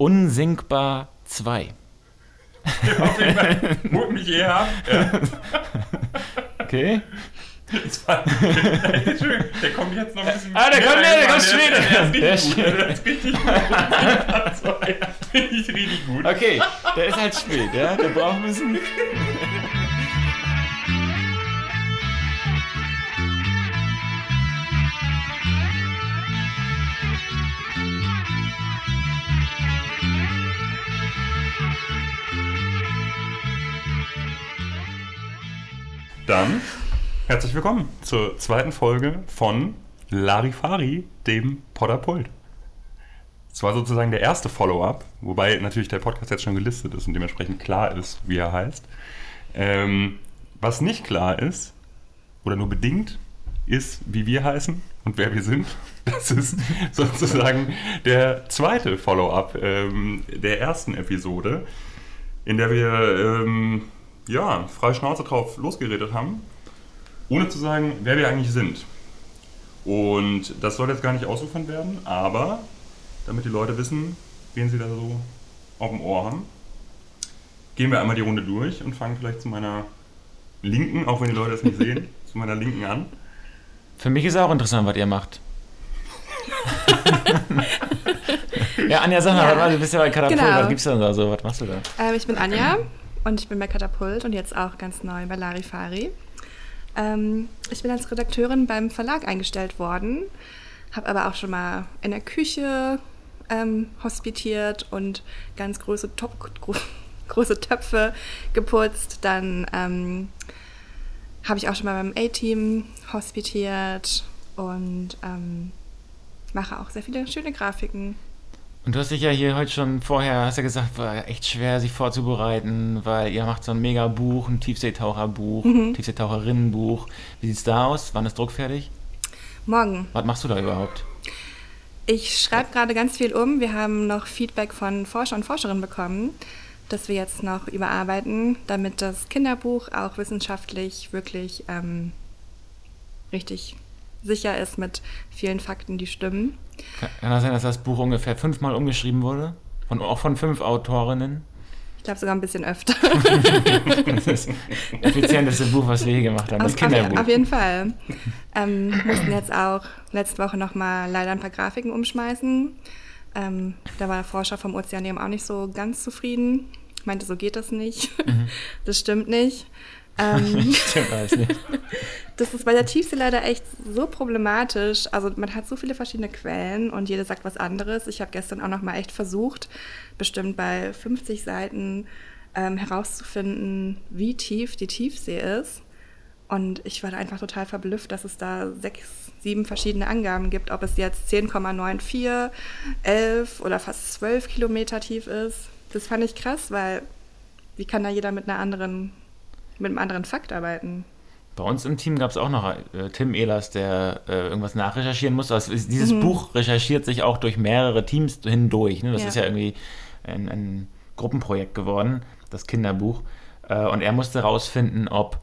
Unsinkbar 2. Auf jeden Fall. Holt mich eher ab. Ja. Okay. Das war, der kommt jetzt noch ein bisschen. Ah, der kommt- der- der kommt rein. später. Der ist Der richtig ist gut. Der ist richtig gut. Finde ich richtig gut. Okay, der ist halt spät, ja? Der braucht ein bisschen. Dann herzlich willkommen zur zweiten Folge von Larifari, dem Podderpult. Es war sozusagen der erste Follow-up, wobei natürlich der Podcast jetzt schon gelistet ist und dementsprechend klar ist, wie er heißt. Ähm, was nicht klar ist, oder nur bedingt, ist, wie wir heißen und wer wir sind. Das ist sozusagen der zweite Follow-up ähm, der ersten Episode, in der wir ähm, ja, freie Schnauze drauf losgeredet haben, ohne zu sagen, wer wir eigentlich sind. Und das soll jetzt gar nicht ausufern werden, aber damit die Leute wissen, wen sie da so auf dem Ohr haben, gehen wir einmal die Runde durch und fangen vielleicht zu meiner linken, auch wenn die Leute es nicht sehen, zu meiner linken an. Für mich ist auch interessant, was ihr macht. ja, Anja, sag mal, Ja. du bist ja bei Katapult, Genau. was gibt's denn da so? Was machst du da? Ähm, ich bin Anja und ich bin bei Katapult und jetzt auch ganz neu bei Larifari. Ähm, ich bin als Redakteurin beim Verlag eingestellt worden, habe aber auch schon mal in der Küche ähm, hospitiert und ganz große, Top, gro große Töpfe geputzt. Dann ähm, habe ich auch schon mal beim A-Team hospitiert und ähm, mache auch sehr viele schöne Grafiken. Und du hast dich ja hier heute schon vorher, hast ja gesagt, war echt schwer, sich vorzubereiten, weil ihr macht so ein mega Buch, ein Tiefseetaucherbuch, Mhm. Tiefseetaucherinnenbuch. Wie sieht's da aus? Wann ist druckfertig? Morgen Was machst du da überhaupt? Ich schreibe gerade ganz viel um. Wir haben noch Feedback von Forscher und Forscherinnen bekommen, das wir jetzt noch überarbeiten, damit das Kinderbuch auch wissenschaftlich wirklich ähm, richtig sicher ist mit vielen Fakten, die stimmen. Kann, das sein, dass das Buch ungefähr fünfmal umgeschrieben wurde? Von, auch von fünf Autorinnen? Ich glaube sogar ein bisschen öfter. Das ist das effizienteste Buch, was wir je gemacht haben. Das auf, auf, Kinderbuch. auf jeden Fall. Ähm, mussten jetzt auch letzte Woche nochmal leider ein paar Grafiken umschmeißen. Ähm, da war der Forscher vom Ozeaneum auch nicht so ganz zufrieden. Meinte, so geht das nicht. Das stimmt nicht. Ähm, Stimmt alles nicht. Das ist bei der Tiefsee leider echt so problematisch. Also man hat so viele verschiedene Quellen und jede sagt was anderes. Ich habe gestern auch noch mal echt versucht, bestimmt bei 50 Seiten ähm, herauszufinden, wie tief die Tiefsee ist. Und ich war einfach total verblüfft, dass es da sechs, sieben verschiedene Angaben gibt, ob es jetzt 10,94, 11 oder fast 12 Kilometer tief ist. Das fand ich krass, weil wie kann da jeder mit einer anderen, mit einem anderen Fakt arbeiten? Bei uns im Team gab es auch noch äh, Tim Ehlers, der äh, irgendwas nachrecherchieren muss. Also es- dieses Buch recherchiert sich auch durch mehrere Teams hindurch. Ne? Das Ja. ist ja irgendwie ein, ein Gruppenprojekt geworden, das Kinderbuch. Äh, und er musste herausfinden, ob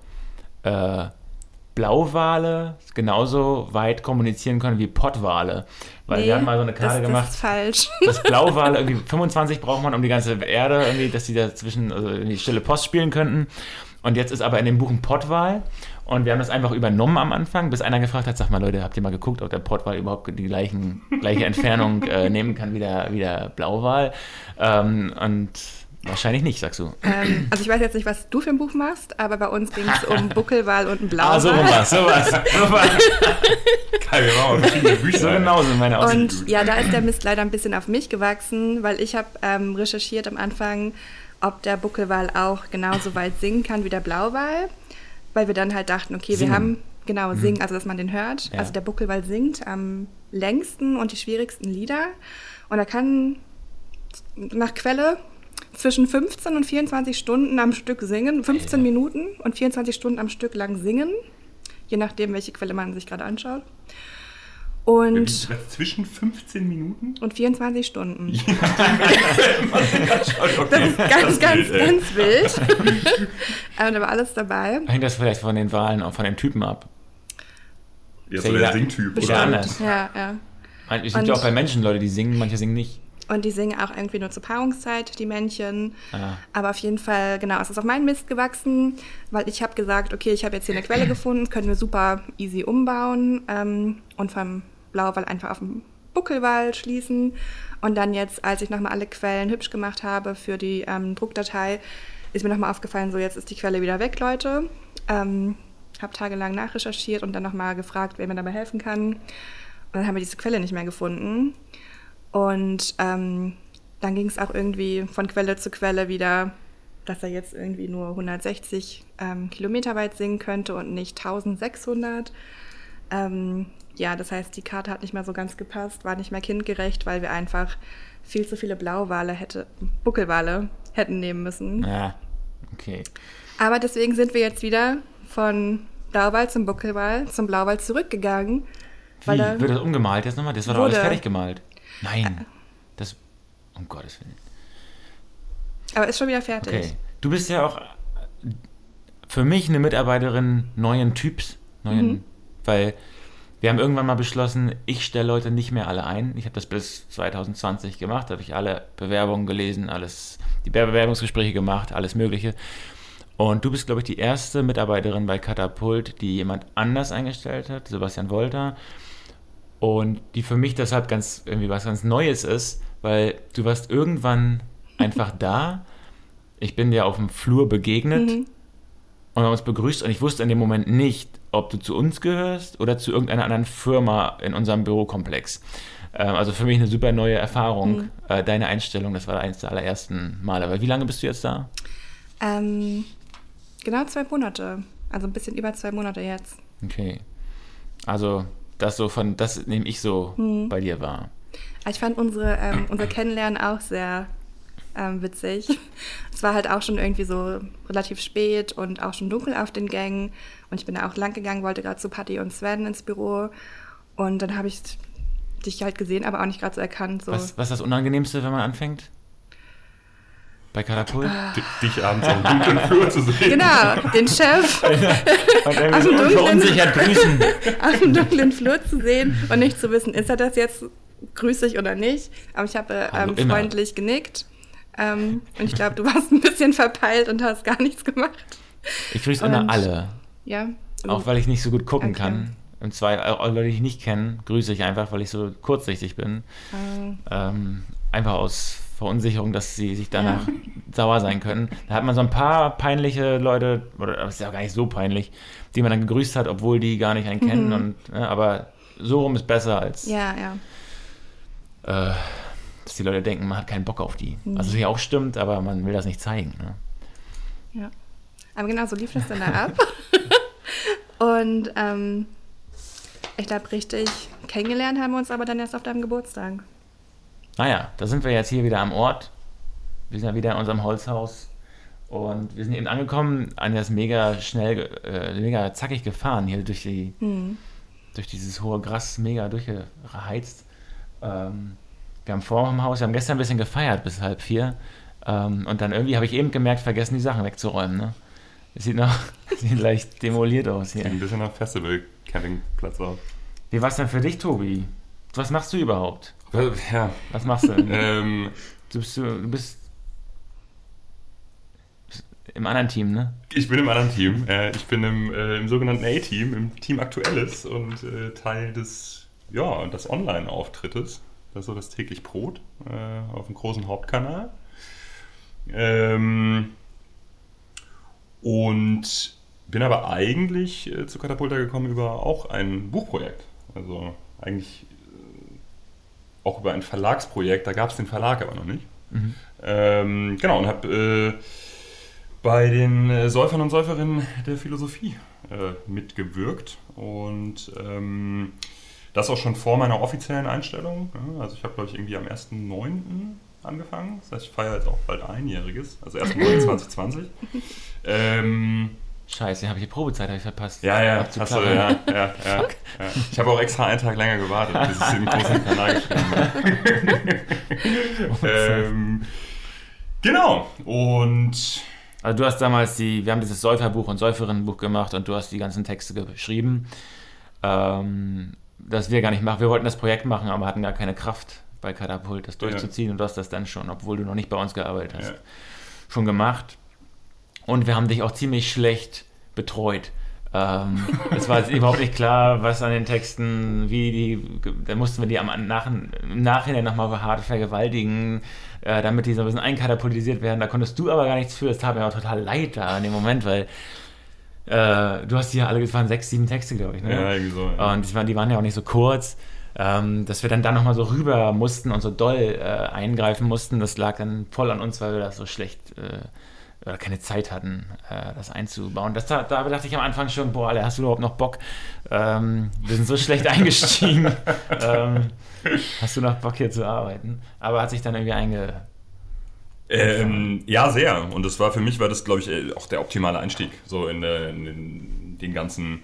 äh, Blauwale genauso weit kommunizieren können wie Pottwale. Weil wir haben mal so eine Karte das, gemacht. Das ist falsch. dass Blauwale irgendwie 25 braucht man um die ganze Erde, irgendwie, dass die dazwischen also irgendwie stille Post spielen könnten. Und jetzt ist aber in dem Buch ein Pottwal und wir haben das einfach übernommen am Anfang, bis einer gefragt hat, sag mal Leute, habt ihr mal geguckt, ob der Pottwal überhaupt die gleichen, gleiche Entfernung äh, nehmen kann wie der, wie der Blauwal? Ähm, und wahrscheinlich nicht, sagst du. ähm, also ich weiß jetzt nicht, was du für ein Buch machst, aber bei uns ging es um Buckelwal und einen Blauwal. Ah, so rum war's, so war's. Geil, wir machen verschiedene Bücher. so genau sind meine Aussichten. Und ja, da ist der Mist leider ein bisschen auf mich gewachsen, weil ich habe ähm, recherchiert am Anfang, ob der Buckelwal auch genauso weit singen kann wie der Blauwal, weil wir dann halt dachten, okay, Singen. wir haben genau singen, also dass man den hört. Ja. Also der Buckelwal singt am längsten und die schwierigsten Lieder und er kann nach Quelle zwischen 15 und 24 Stunden am Stück singen, 15 Minuten und 24 Stunden am Stück lang singen, je nachdem, welche Quelle man sich gerade anschaut. Und, Zwischen 15 Minuten? und 24 Stunden. Okay, Das ist ganz, ganz, wild, ganz wild. Aber da war alles dabei. Hängt das vielleicht von den Wahlen auch von den Typen ab? Ja, so der Singtyp. Oder? anders. Ja, ja. Es gibt Und- ja auch bei Menschen Leute, die singen, manche singen nicht. Und die singen auch irgendwie nur zur Paarungszeit, die Männchen. Ah. Aber auf jeden Fall, genau, es ist auf meinen Mist gewachsen, weil ich habe gesagt, okay, ich habe jetzt hier eine Quelle gefunden, können wir super easy umbauen ähm, und vom Blauwall einfach auf den Buckelwall schließen. Und dann jetzt, als ich nochmal alle Quellen hübsch gemacht habe für die ähm, Druckdatei, ist mir nochmal aufgefallen, so jetzt ist die Quelle wieder weg, Leute. Ähm, habe tagelang nachrecherchiert und dann nochmal gefragt, wer mir dabei helfen kann. Und dann haben wir diese Quelle nicht mehr gefunden. Und ähm, dann ging es auch irgendwie von Quelle zu Quelle wieder, dass er jetzt irgendwie nur 160 ähm, Kilometer weit singen könnte und nicht 1600. Ähm, ja, das heißt, die Karte hat nicht mehr so ganz gepasst, war nicht mehr kindgerecht, weil wir einfach viel zu viele Blauwale hätte, Buckelwale hätten nehmen müssen. Ja, okay. Aber deswegen sind wir jetzt wieder von Blauwal zum Buckelwal zum Blauwal zurückgegangen. Wie? Weil da, Wird das umgemalt jetzt nochmal? Das war doch alles fertig gemalt. Nein. Das. Um Gottes Willen. aber ist schon wieder fertig. Okay. Du bist ja auch für mich eine Mitarbeiterin neuen Typs. Neuen, Mhm. Weil wir haben irgendwann mal beschlossen, ich stelle Leute nicht mehr alle ein. Ich habe das bis 2020 gemacht, habe ich alle Bewerbungen gelesen, alles, die Bewerbungsgespräche gemacht, alles Mögliche. Und du bist, glaube ich, die erste Mitarbeiterin bei Katapult, die jemand anders eingestellt hat, Sebastian Wolter. Und die für mich deshalb ganz irgendwie was ganz Neues ist, weil du warst irgendwann einfach da. Ich bin dir auf dem Flur begegnet Mhm. und haben uns begrüßt und ich wusste in dem Moment nicht, ob du zu uns gehörst oder zu irgendeiner anderen Firma in unserem Bürokomplex. Ähm, also für mich eine super neue Erfahrung. Mhm. Äh, deine Einstellung, das war eines der allerersten Male. Aber wie lange bist du jetzt da? Ähm, genau zwei Monate. Also ein bisschen über zwei Monate jetzt. Okay. Also das so von, das nehme ich so Mhm. bei dir wahr. Aber Ich fand unsere, ähm, unser Kennenlernen auch sehr ähm, witzig. Es war halt auch schon irgendwie so relativ spät und auch schon dunkel auf den Gängen. Und ich bin da auch lang gegangen, wollte gerade zu Patty und Sven ins Büro. Und dann habe ich dich halt gesehen, aber auch nicht gerade so erkannt. So. Was, was ist das Unangenehmste, wenn man anfängt? Bei Katapult? Dich abends am dunklen Flur zu sehen. Genau, den Chef so dem grüßen. auf dem dunklen Flur zu sehen und nicht zu wissen, ist er das jetzt grüßig oder nicht. Aber ich habe äh, Hallo, ähm, freundlich genickt. Ähm, und ich glaube, du warst ein bisschen verpeilt und hast gar nichts gemacht. Ich grüße immer alle. Ja. Auch weil ich nicht so gut gucken Okay. kann. Und zwei auch Leute, die ich nicht kenne, grüße ich einfach, weil ich so kurzsichtig bin. Ähm, Ähm, einfach aus Verunsicherung, dass sie sich danach sauer sein können. Da hat man so ein paar peinliche Leute, oder das ist ja auch gar nicht so peinlich, die man dann gegrüßt hat, obwohl die gar nicht einen kennen. Und, ne, aber so rum ist besser, als Mhm. ja, ja. äh, dass die Leute denken, man hat keinen Bock auf die. Also, was ja auch stimmt, aber man will das nicht zeigen. Ne? Ja. Aber genau so lief das dann da ab. Und ähm, ich glaube, richtig kennengelernt haben wir uns aber dann erst auf deinem Geburtstag. Naja, da sind wir jetzt hier wieder am Ort. Wir sind ja wieder in unserem Holzhaus. Und wir sind eben angekommen. Anja ist mega schnell, äh, mega zackig gefahren hier durch, die, Hm. durch dieses hohe Gras, mega durchgeheizt. Ähm, wir haben vor dem Haus, wir haben gestern ein bisschen gefeiert bis halb vier. Ähm, und dann irgendwie habe ich eben gemerkt, vergessen die Sachen wegzuräumen. Ne? Sieht noch sieht leicht demoliert aus Sieht hier. ein bisschen nach Festival-Campingplatz aus. Wie war es denn für dich, Tobi? Was machst du überhaupt? Ja, Was machst du? ähm, Du bist, du bist im anderen Team, ne? ich bin im anderen Team. Äh, ich bin im, äh, im sogenannten A-Team, im Team Aktuelles und äh, Teil des, ja, des Online-Auftrittes. Das ist so das täglich Brot äh, auf dem großen Hauptkanal. Ähm, und bin aber eigentlich äh, zu Katapulta gekommen über auch ein Buchprojekt. Also eigentlich äh, auch über ein Verlagsprojekt. Da gab es den Verlag aber noch nicht. Mhm. Ähm, genau, und habe äh, bei den äh, Säufern und Säuferinnen der Philosophie äh, mitgewirkt. Und ähm, das auch schon vor meiner offiziellen Einstellung. Also ich habe, glaube ich, irgendwie am 1.9. angefangen. Das heißt, ich feiere jetzt auch bald einjähriges. Also 1.9. 2020. ähm, Scheiße, habe ich die Probezeit hab ich verpasst. ja, ja, hast du, ja, ja, ja, ja. Ich habe auch extra einen Tag länger gewartet, bis ich den großen Kanal geschrieben habe. ähm, genau. Und Also du hast damals die, wir haben dieses Säuferbuch und Säuferinnenbuch gemacht und du hast die ganzen Texte geschrieben. Ähm, das wir gar nicht machen. Wir wollten das Projekt machen, aber hatten gar keine Kraft bei Katapult, das durchzuziehen und du hast das dann schon, obwohl du noch nicht bei uns gearbeitet hast, Ja. schon gemacht. Und wir haben dich auch ziemlich schlecht betreut. Ähm, es war jetzt überhaupt nicht klar, was an den Texten, wie die, da mussten wir die am nach, im Nachhinein nochmal hart vergewaltigen, äh, damit die so ein bisschen einkatapultisiert werden. Da konntest du aber gar nichts für. Es tat mir auch total leid da in dem Moment, weil äh, du hast die ja alle, es waren sechs, sieben Texte, glaube ich. Ne? Ja, irgendwie so. Ja. Und die waren, die waren ja auch nicht so kurz. Ähm, dass wir dann da nochmal so rüber mussten und so doll äh, eingreifen mussten, das lag dann voll an uns, weil wir das so schlecht äh, oder keine Zeit hatten, äh, das einzubauen. Das, da, da dachte ich am Anfang schon, boah, Alter, hast du überhaupt noch Bock? Ähm, wir sind so schlecht eingestiegen. ähm, hast du noch Bock hier zu arbeiten? Aber hat sich dann irgendwie einge... Ähm, ja, sehr. Und das war für mich war das, glaube ich, äh, auch der optimale Einstieg. So in, der, in den ganzen.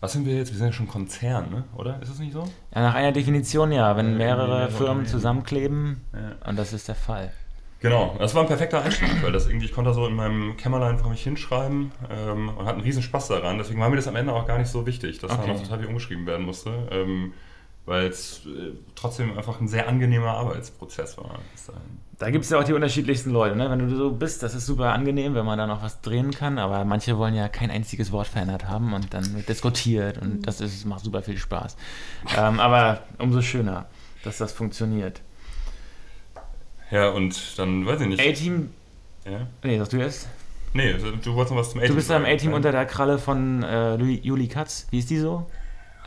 Was sind wir jetzt? Wir sind ja schon Konzern, ne? Oder? Ist das nicht so? Ja, nach einer Definition ja, wenn Äh, mehrere Firmen zusammenkleben Ja. und das ist der Fall. Genau, das war ein perfekter Einstieg, weil das irgendwie, ich konnte da so in meinem Kämmerlein vor mich hinschreiben ähm, und hatte einen riesen Spaß daran. Deswegen war mir das am Ende auch gar nicht so wichtig, dass Okay. da noch total viel umgeschrieben werden musste, ähm, weil es äh, trotzdem einfach ein sehr angenehmer Arbeitsprozess war. bis dahin. Da gibt es ja auch die unterschiedlichsten Leute, ne? Wenn du so bist, das ist super angenehm, wenn man da noch was drehen kann, aber manche wollen ja kein einziges Wort verändert haben und dann wird diskutiert und das ist, macht super viel Spaß. Ähm, aber umso schöner, dass das funktioniert. Ja, und dann weiß ich nicht. A-Team, Ja? nee, sagst du jetzt? Nee, du wolltest noch was zum A-Team Du bist da im sagen. A-Team unter der Kralle von äh, Juli Katz, wie ist die so?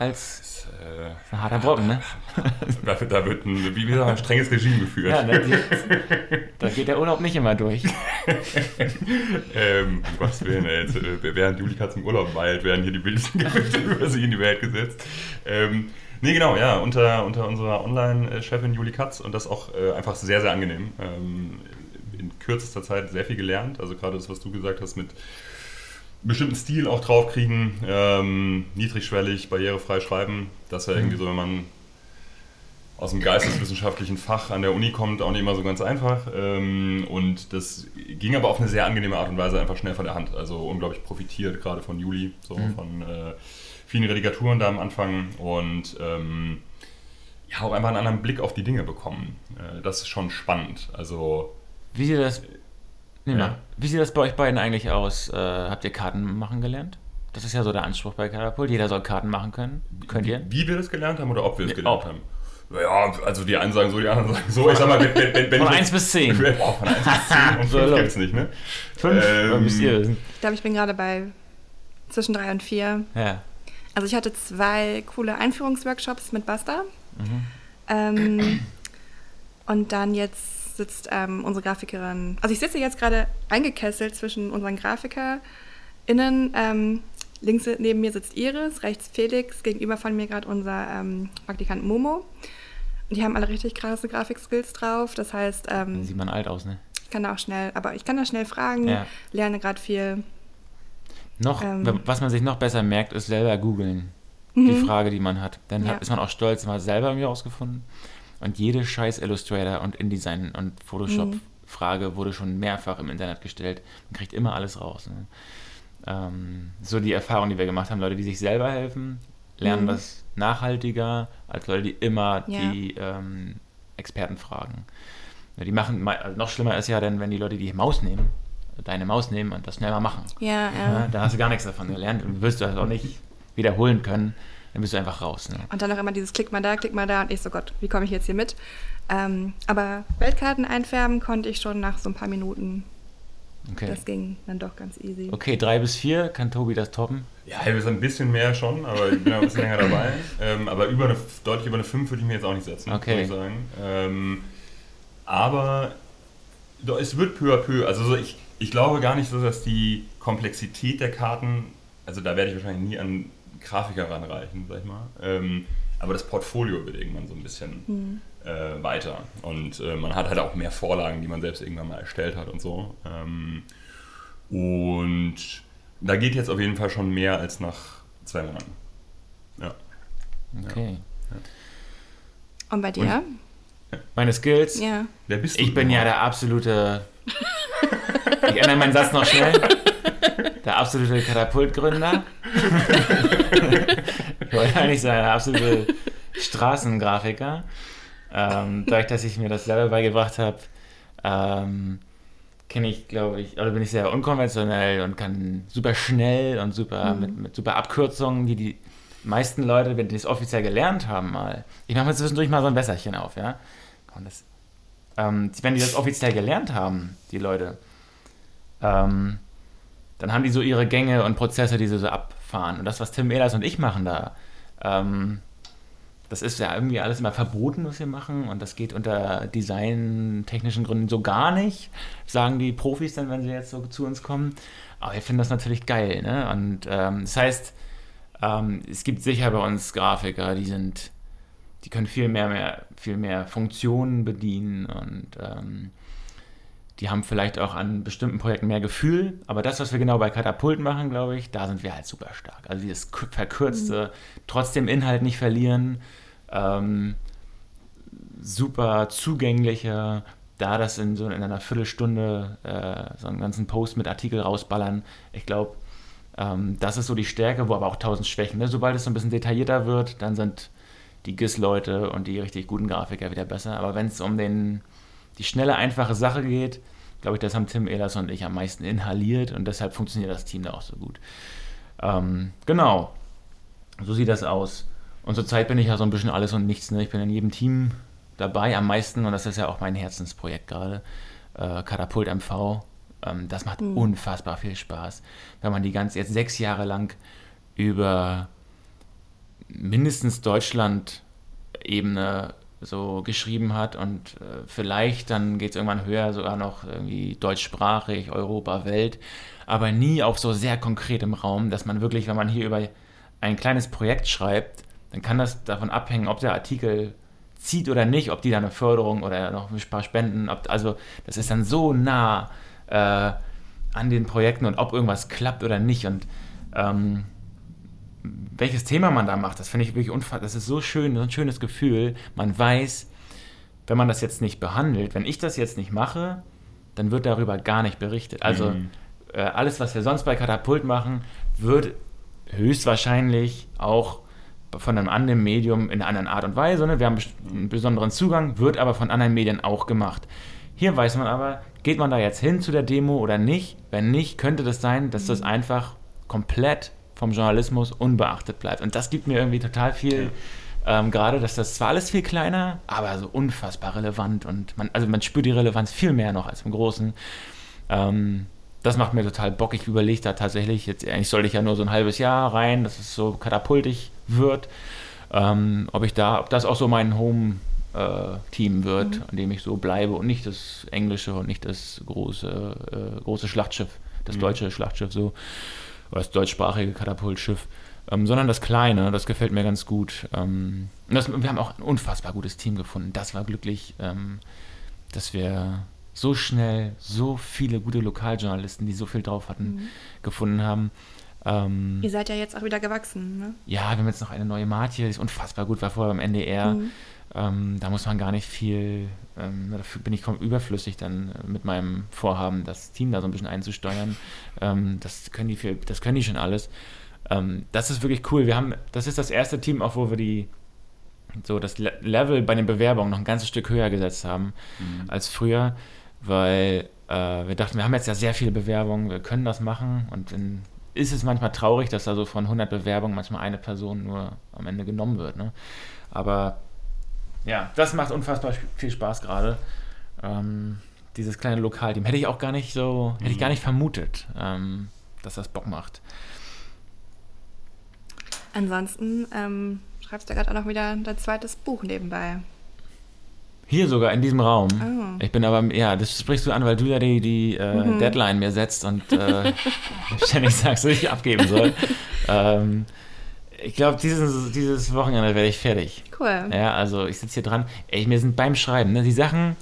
Als Äh, ein harter Brocken, ne? da, wird- da wird ein, wie gesagt, ein strenges Regime geführt. Ja? Die, da geht der Urlaub nicht immer durch. ähm, um Gottes Willen, ey, jetzt, äh, während Juli Katz im Urlaub weilt, werden hier die wildesten Gerüchte über sie in die Welt gesetzt. Ähm, nee, genau, ja, unter, unter unserer Online-Chefin Juli Katz und das auch äh, einfach sehr, sehr angenehm. Ähm, in kürzester Zeit sehr viel gelernt, also gerade das, was du gesagt hast mit bestimmten Stil auch draufkriegen, ähm, niedrigschwellig, barrierefrei schreiben, das ist ja irgendwie so, wenn man aus dem geisteswissenschaftlichen Fach an der Uni kommt, auch nicht immer so ganz einfach. Ähm, und das ging aber auf eine sehr angenehme Art und Weise einfach schnell von der Hand. Also unglaublich profitiert, gerade von Juli, so Mhm. von äh, vielen Redigaturen da am Anfang und ähm, ja, auch einfach einen anderen Blick auf die Dinge bekommen. Äh, das ist schon spannend. Also, Wie sieht das, nee, Ja. mal. wie sieht das bei euch beiden eigentlich aus? Äh, habt ihr Karten machen gelernt? Das ist ja so der Anspruch bei Katapult. Jeder soll Karten machen können. Könnt ihr? wie wir das gelernt haben oder ob wir es Nee, gelernt ob. haben. Ja, also die einen sagen so, die anderen sagen so. Ich sag mal, wenn, wenn, wenn, wenn Von ich 1 bis 10. Oh, von 1 bis 10 und So 5 los. gibt's nicht, ne? Fünf? Ähm, Oder müsst ihr wissen? Ich glaube, ich bin gerade bei zwischen drei und vier. Ja. Also ich hatte zwei coole Einführungsworkshops mit Basta. Mhm. Ähm, und dann jetzt sitzt ähm, unsere Grafikerin, also ich sitze jetzt gerade eingekesselt zwischen unseren GrafikerInnen. Ähm, links neben mir sitzt Iris, rechts Felix, gegenüber von mir gerade unser ähm, Praktikant Momo. Und die haben alle richtig krasse Grafikskills drauf. Das heißt, Dann ähm, sieht man alt aus, ne? ich kann da auch schnell, aber ich kann da schnell fragen, Ja. lerne gerade viel. Noch, Ähm. was man sich noch besser merkt, ist selber googeln. Die Frage, die man hat. Dann Mhm. Ja. ist man auch stolz, man hat selber irgendwie rausgefunden. Und jede scheiß Illustrator und InDesign und Mhm. Photoshop-Frage wurde schon mehrfach im Internet gestellt. Man kriegt immer alles raus. Ne? Ähm, so die Erfahrung, die wir gemacht haben, Leute, die sich selber helfen, lernen Mhm. das nachhaltiger als Leute, die immer Ja. die ähm, Experten fragen. Ja, die machen, also noch schlimmer ist ja dann, wenn die Leute die Maus nehmen, deine Maus nehmen und das schnell mal machen. Ja, Ja, ja. da hast du gar nichts davon gelernt und wirst du das auch nicht wiederholen können. Dann bist du einfach raus. Ne? Und dann auch immer dieses Klick mal da, Klick mal da und ich so Gott, wie komme ich jetzt hier mit? Ähm, aber Weltkarten einfärben konnte ich schon nach so ein paar Minuten. Okay. Das ging dann doch ganz easy. okay, drei bis vier, kann Tobi das toppen? Ja, wir sind ein bisschen mehr schon, aber ich bin ein bisschen länger dabei. Ähm, aber über eine, deutlich über eine 5 würde ich mir jetzt auch nicht setzen, Okay. würde ich sagen. Ähm, aber es wird peu à peu. Also so ich, ich glaube gar nicht so, dass die Komplexität der Karten, also da werde ich wahrscheinlich nie an Grafiker ranreichen, sag ich mal. Ähm, aber das Portfolio wird irgendwann so ein bisschen äh, weiter. Und äh, man hat halt auch mehr Vorlagen, die man selbst irgendwann mal erstellt hat und so. Ähm, und da geht jetzt auf jeden Fall schon mehr als nach zwei Monaten. Ja. Okay. Und bei dir? Meine Skills? Ja. Wer bist du? Ich bin ja der absolute. Ich ändere meinen Satz noch schnell. Der absolute Katapultgründer. ich wollte eigentlich sagen, der absolute Straßengrafiker. ähm, dadurch, dass ich mir das selber beigebracht habe, ähm, kenne ich, glaube ich, oder bin ich sehr unkonventionell und kann super schnell und super mhm. mit, mit, super Abkürzungen, die die meisten Leute, wenn die es offiziell gelernt haben, mal. Ich mache mir zwischendurch mal so ein Wässerchen auf, ja. Das, ähm, wenn die das offiziell gelernt haben, die Leute, ähm, dann haben die so ihre Gänge und Prozesse, die sie so abfahren. Und das, was Tim Ehlers und ich machen da, ähm, das ist ja irgendwie alles immer verboten, was wir machen. Und das geht unter designtechnischen Gründen so gar nicht, sagen die Profis dann, wenn sie jetzt so zu uns kommen. Aber wir finden das natürlich geil. Ne? Und ähm, das heißt, ähm, es gibt sicher bei uns Grafiker, die sind, die können viel mehr, mehr, viel mehr Funktionen bedienen und ähm, die haben vielleicht auch an bestimmten Projekten mehr Gefühl, aber das, was wir genau bei Katapult machen, glaube ich, da sind wir halt super stark. Also dieses verkürzte, mhm. trotzdem Inhalt nicht verlieren, ähm, super zugänglicher, da das in so in einer Viertelstunde äh, so einen ganzen Post mit Artikel rausballern. Ich glaube, ähm, das ist so die Stärke, wo aber auch tausend Schwächen. Ne? Sobald es so ein bisschen detaillierter wird, dann sind die GIS-Leute und die richtig guten Grafiker wieder besser. Aber wenn es um den, die schnelle, einfache Sache geht, glaube ich, das haben Tim Ehlers und ich am meisten inhaliert und deshalb funktioniert das Team da auch so gut. Ähm, genau, so sieht das aus. Und zurzeit bin ich ja so ein bisschen alles und nichts. Ne? Ich bin in jedem Team dabei am meisten und das ist ja auch mein Herzensprojekt gerade. Äh, Katapult MV. Ähm, das macht mhm. unfassbar viel Spaß, wenn man die ganze, jetzt sechs Jahre lang über mindestens Deutschland-Ebene so geschrieben hat und äh, vielleicht dann geht es irgendwann höher, sogar noch irgendwie deutschsprachig, Europa, Welt, aber nie auf so sehr konkretem Raum, dass man wirklich, wenn man hier über ein kleines Projekt schreibt, dann kann das davon abhängen, ob der Artikel zieht oder nicht, ob die da eine Förderung oder noch ein paar Spenden, ob, also das ist dann so nah äh, an den Projekten und ob irgendwas klappt oder nicht und ähm, welches Thema man da macht, das finde ich wirklich unfassbar, das ist so schön, so ein schönes Gefühl, man weiß, wenn man das jetzt nicht behandelt, wenn ich das jetzt nicht mache, dann wird darüber gar nicht berichtet. Also mhm. äh, alles, was wir sonst bei Katapult machen, wird höchstwahrscheinlich auch von einem anderen Medium in einer anderen Art und Weise. Ne? Wir haben einen besonderen Zugang, wird aber von anderen Medien auch gemacht. Hier weiß man aber, geht man da jetzt hin zu der Demo oder nicht? Wenn nicht, könnte das sein, dass das einfach komplett vom Journalismus unbeachtet bleibt. Und das gibt mir irgendwie total viel. Ja. Ähm, gerade, dass das zwar alles viel kleiner, aber so unfassbar relevant und man, also man spürt die Relevanz viel mehr noch als im Großen. Ähm, das macht mir total Bock. Ich überlege da tatsächlich, jetzt eigentlich sollte ich ja nur so ein halbes Jahr rein, dass es so katapultig wird. Ähm, ob ich da, ob das auch so mein Home-Team äh, wird, mhm. an dem ich so bleibe und nicht das englische und nicht das große, äh, große Schlachtschiff, das mhm. deutsche Schlachtschiff so, oder das deutschsprachige Katapultschiff. Ähm, sondern das Kleine, das gefällt mir ganz gut. Ähm, das, wir haben auch ein unfassbar gutes Team gefunden. Das war glücklich, ähm, dass wir so schnell so viele gute Lokaljournalisten, die so viel drauf hatten, mhm. gefunden haben. Ähm, Ihr seid ja jetzt auch wieder gewachsen, ne? Ja, wir haben jetzt noch eine neue Martje, die ist unfassbar gut, war vorher beim NDR. Mhm. Ähm, da muss man gar nicht viel, ähm, dafür bin ich überflüssig dann äh, mit meinem Vorhaben, das Team da so ein bisschen einzusteuern. Ähm, das können die viel, das können die schon alles. Ähm, das ist wirklich cool. Wir haben, das ist das erste Team, auch wo wir die so das Level bei den Bewerbungen noch ein ganzes Stück höher gesetzt haben mhm. als früher weil äh, wir dachten, wir haben jetzt ja sehr viele Bewerbungen, wir können das machen und dann ist es manchmal traurig, dass da so von 100 Bewerbungen manchmal eine Person nur am Ende genommen wird. Ne? Aber ja, das macht unfassbar viel Spaß gerade. Ähm, dieses kleine Lokalteam hätte ich auch gar nicht so, hätte ich gar mhm. nicht vermutet, ähm, dass das Bock macht. Ansonsten ähm, schreibst du gerade auch noch wieder dein zweites Buch nebenbei. Hier sogar, in diesem Raum. Oh. Ich bin aber, ja, das sprichst du an, weil du ja die, die äh, mhm. Deadline mir setzt und äh, ständig sagst, dass ich abgeben soll. ähm, ich glaube, dieses, dieses Wochenende werde ich fertig. Cool. Ja, also ich sitze hier dran. Ey, mir sind beim Schreiben, ne, die Sachen,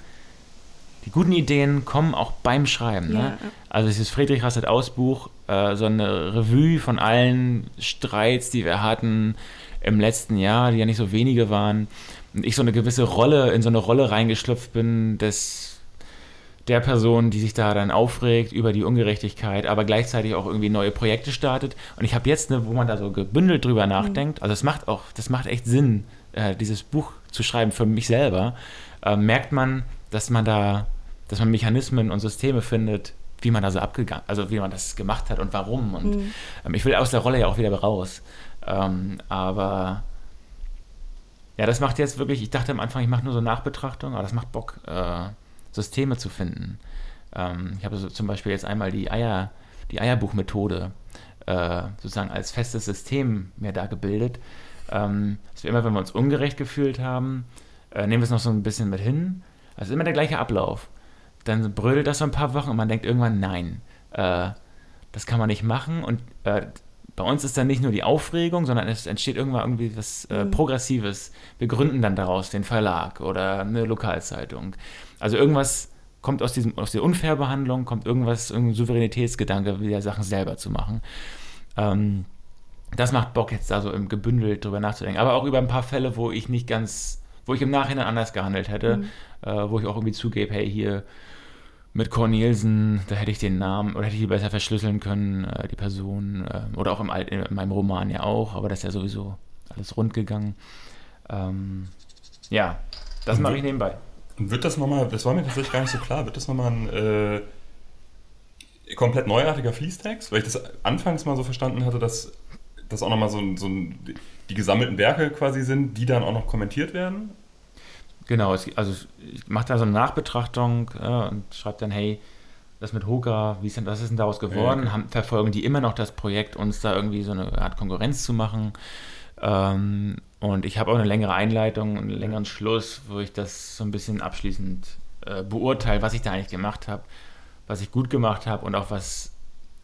die guten Ideen kommen auch beim Schreiben. Ne? Ja. Also dieses Friedrich Rasset Ausbuch, äh, so eine Revue von allen Streits, die wir hatten im letzten Jahr, die ja nicht so wenige waren ich so eine gewisse Rolle, in so eine Rolle reingeschlüpft bin, des der Person, die sich da dann aufregt über die Ungerechtigkeit, aber gleichzeitig auch irgendwie neue Projekte startet. Und ich habe jetzt, ne, wo man da so gebündelt drüber mhm. nachdenkt, also das macht auch, das macht echt Sinn, äh, dieses Buch zu schreiben für mich selber, äh, merkt man, dass man da, dass man Mechanismen und Systeme findet, wie man da so abgegangen, also wie man das gemacht hat und warum. Und mhm. ähm, ich will aus der Rolle ja auch wieder raus. Ähm, aber ja, das macht jetzt wirklich, ich dachte am Anfang, ich mache nur so Nachbetrachtung, aber das macht Bock, äh, Systeme zu finden. Ähm, ich habe so zum Beispiel jetzt einmal die Eier, die Eierbuchmethode äh, sozusagen als festes System mir da gebildet. Ähm, dass wir immer, wenn wir uns ungerecht gefühlt haben, äh, nehmen wir es noch so ein bisschen mit hin. Also immer der gleiche Ablauf. Dann brödelt das so ein paar Wochen und man denkt irgendwann, nein, äh, das kann man nicht machen. Und äh, bei uns ist dann nicht nur die Aufregung, sondern es entsteht irgendwann irgendwie was äh, mhm. Progressives. Wir gründen dann daraus den Verlag oder eine Lokalzeitung. Also irgendwas kommt aus, diesem, aus der Unfairbehandlung, kommt irgendwas, irgendein Souveränitätsgedanke, wieder Sachen selber zu machen. Ähm, das macht Bock jetzt da so im gebündelt drüber nachzudenken. Aber auch über ein paar Fälle, wo ich nicht ganz, wo ich im Nachhinein anders gehandelt hätte, mhm. äh, wo ich auch irgendwie zugebe, hey, hier mit Cornelsen, da hätte ich den Namen, oder hätte ich die besser verschlüsseln können, äh, die Person, äh, oder auch im Alt, in meinem Roman ja auch, aber das ist ja sowieso alles rund gegangen. Ähm, ja, das mache ich nebenbei. Und wird das nochmal, das war mir tatsächlich gar nicht so klar, wird das nochmal ein äh, komplett neuartiger Fließtext? Weil ich das anfangs mal so verstanden hatte, dass das auch nochmal so, so die gesammelten Werke quasi sind, die dann auch noch kommentiert werden? Genau, es, also ich mache da so eine Nachbetrachtung äh, und schreibe dann, hey, das mit Hoka, wie ist denn, was ist denn daraus geworden? Ja, okay. Haben, verfolgen die immer noch das Projekt, uns da irgendwie so eine Art Konkurrenz zu machen? Ähm, und ich habe auch eine längere Einleitung und einen längeren Schluss, wo ich das so ein bisschen abschließend äh, beurteile, was ich da eigentlich gemacht habe, was ich gut gemacht habe und auch was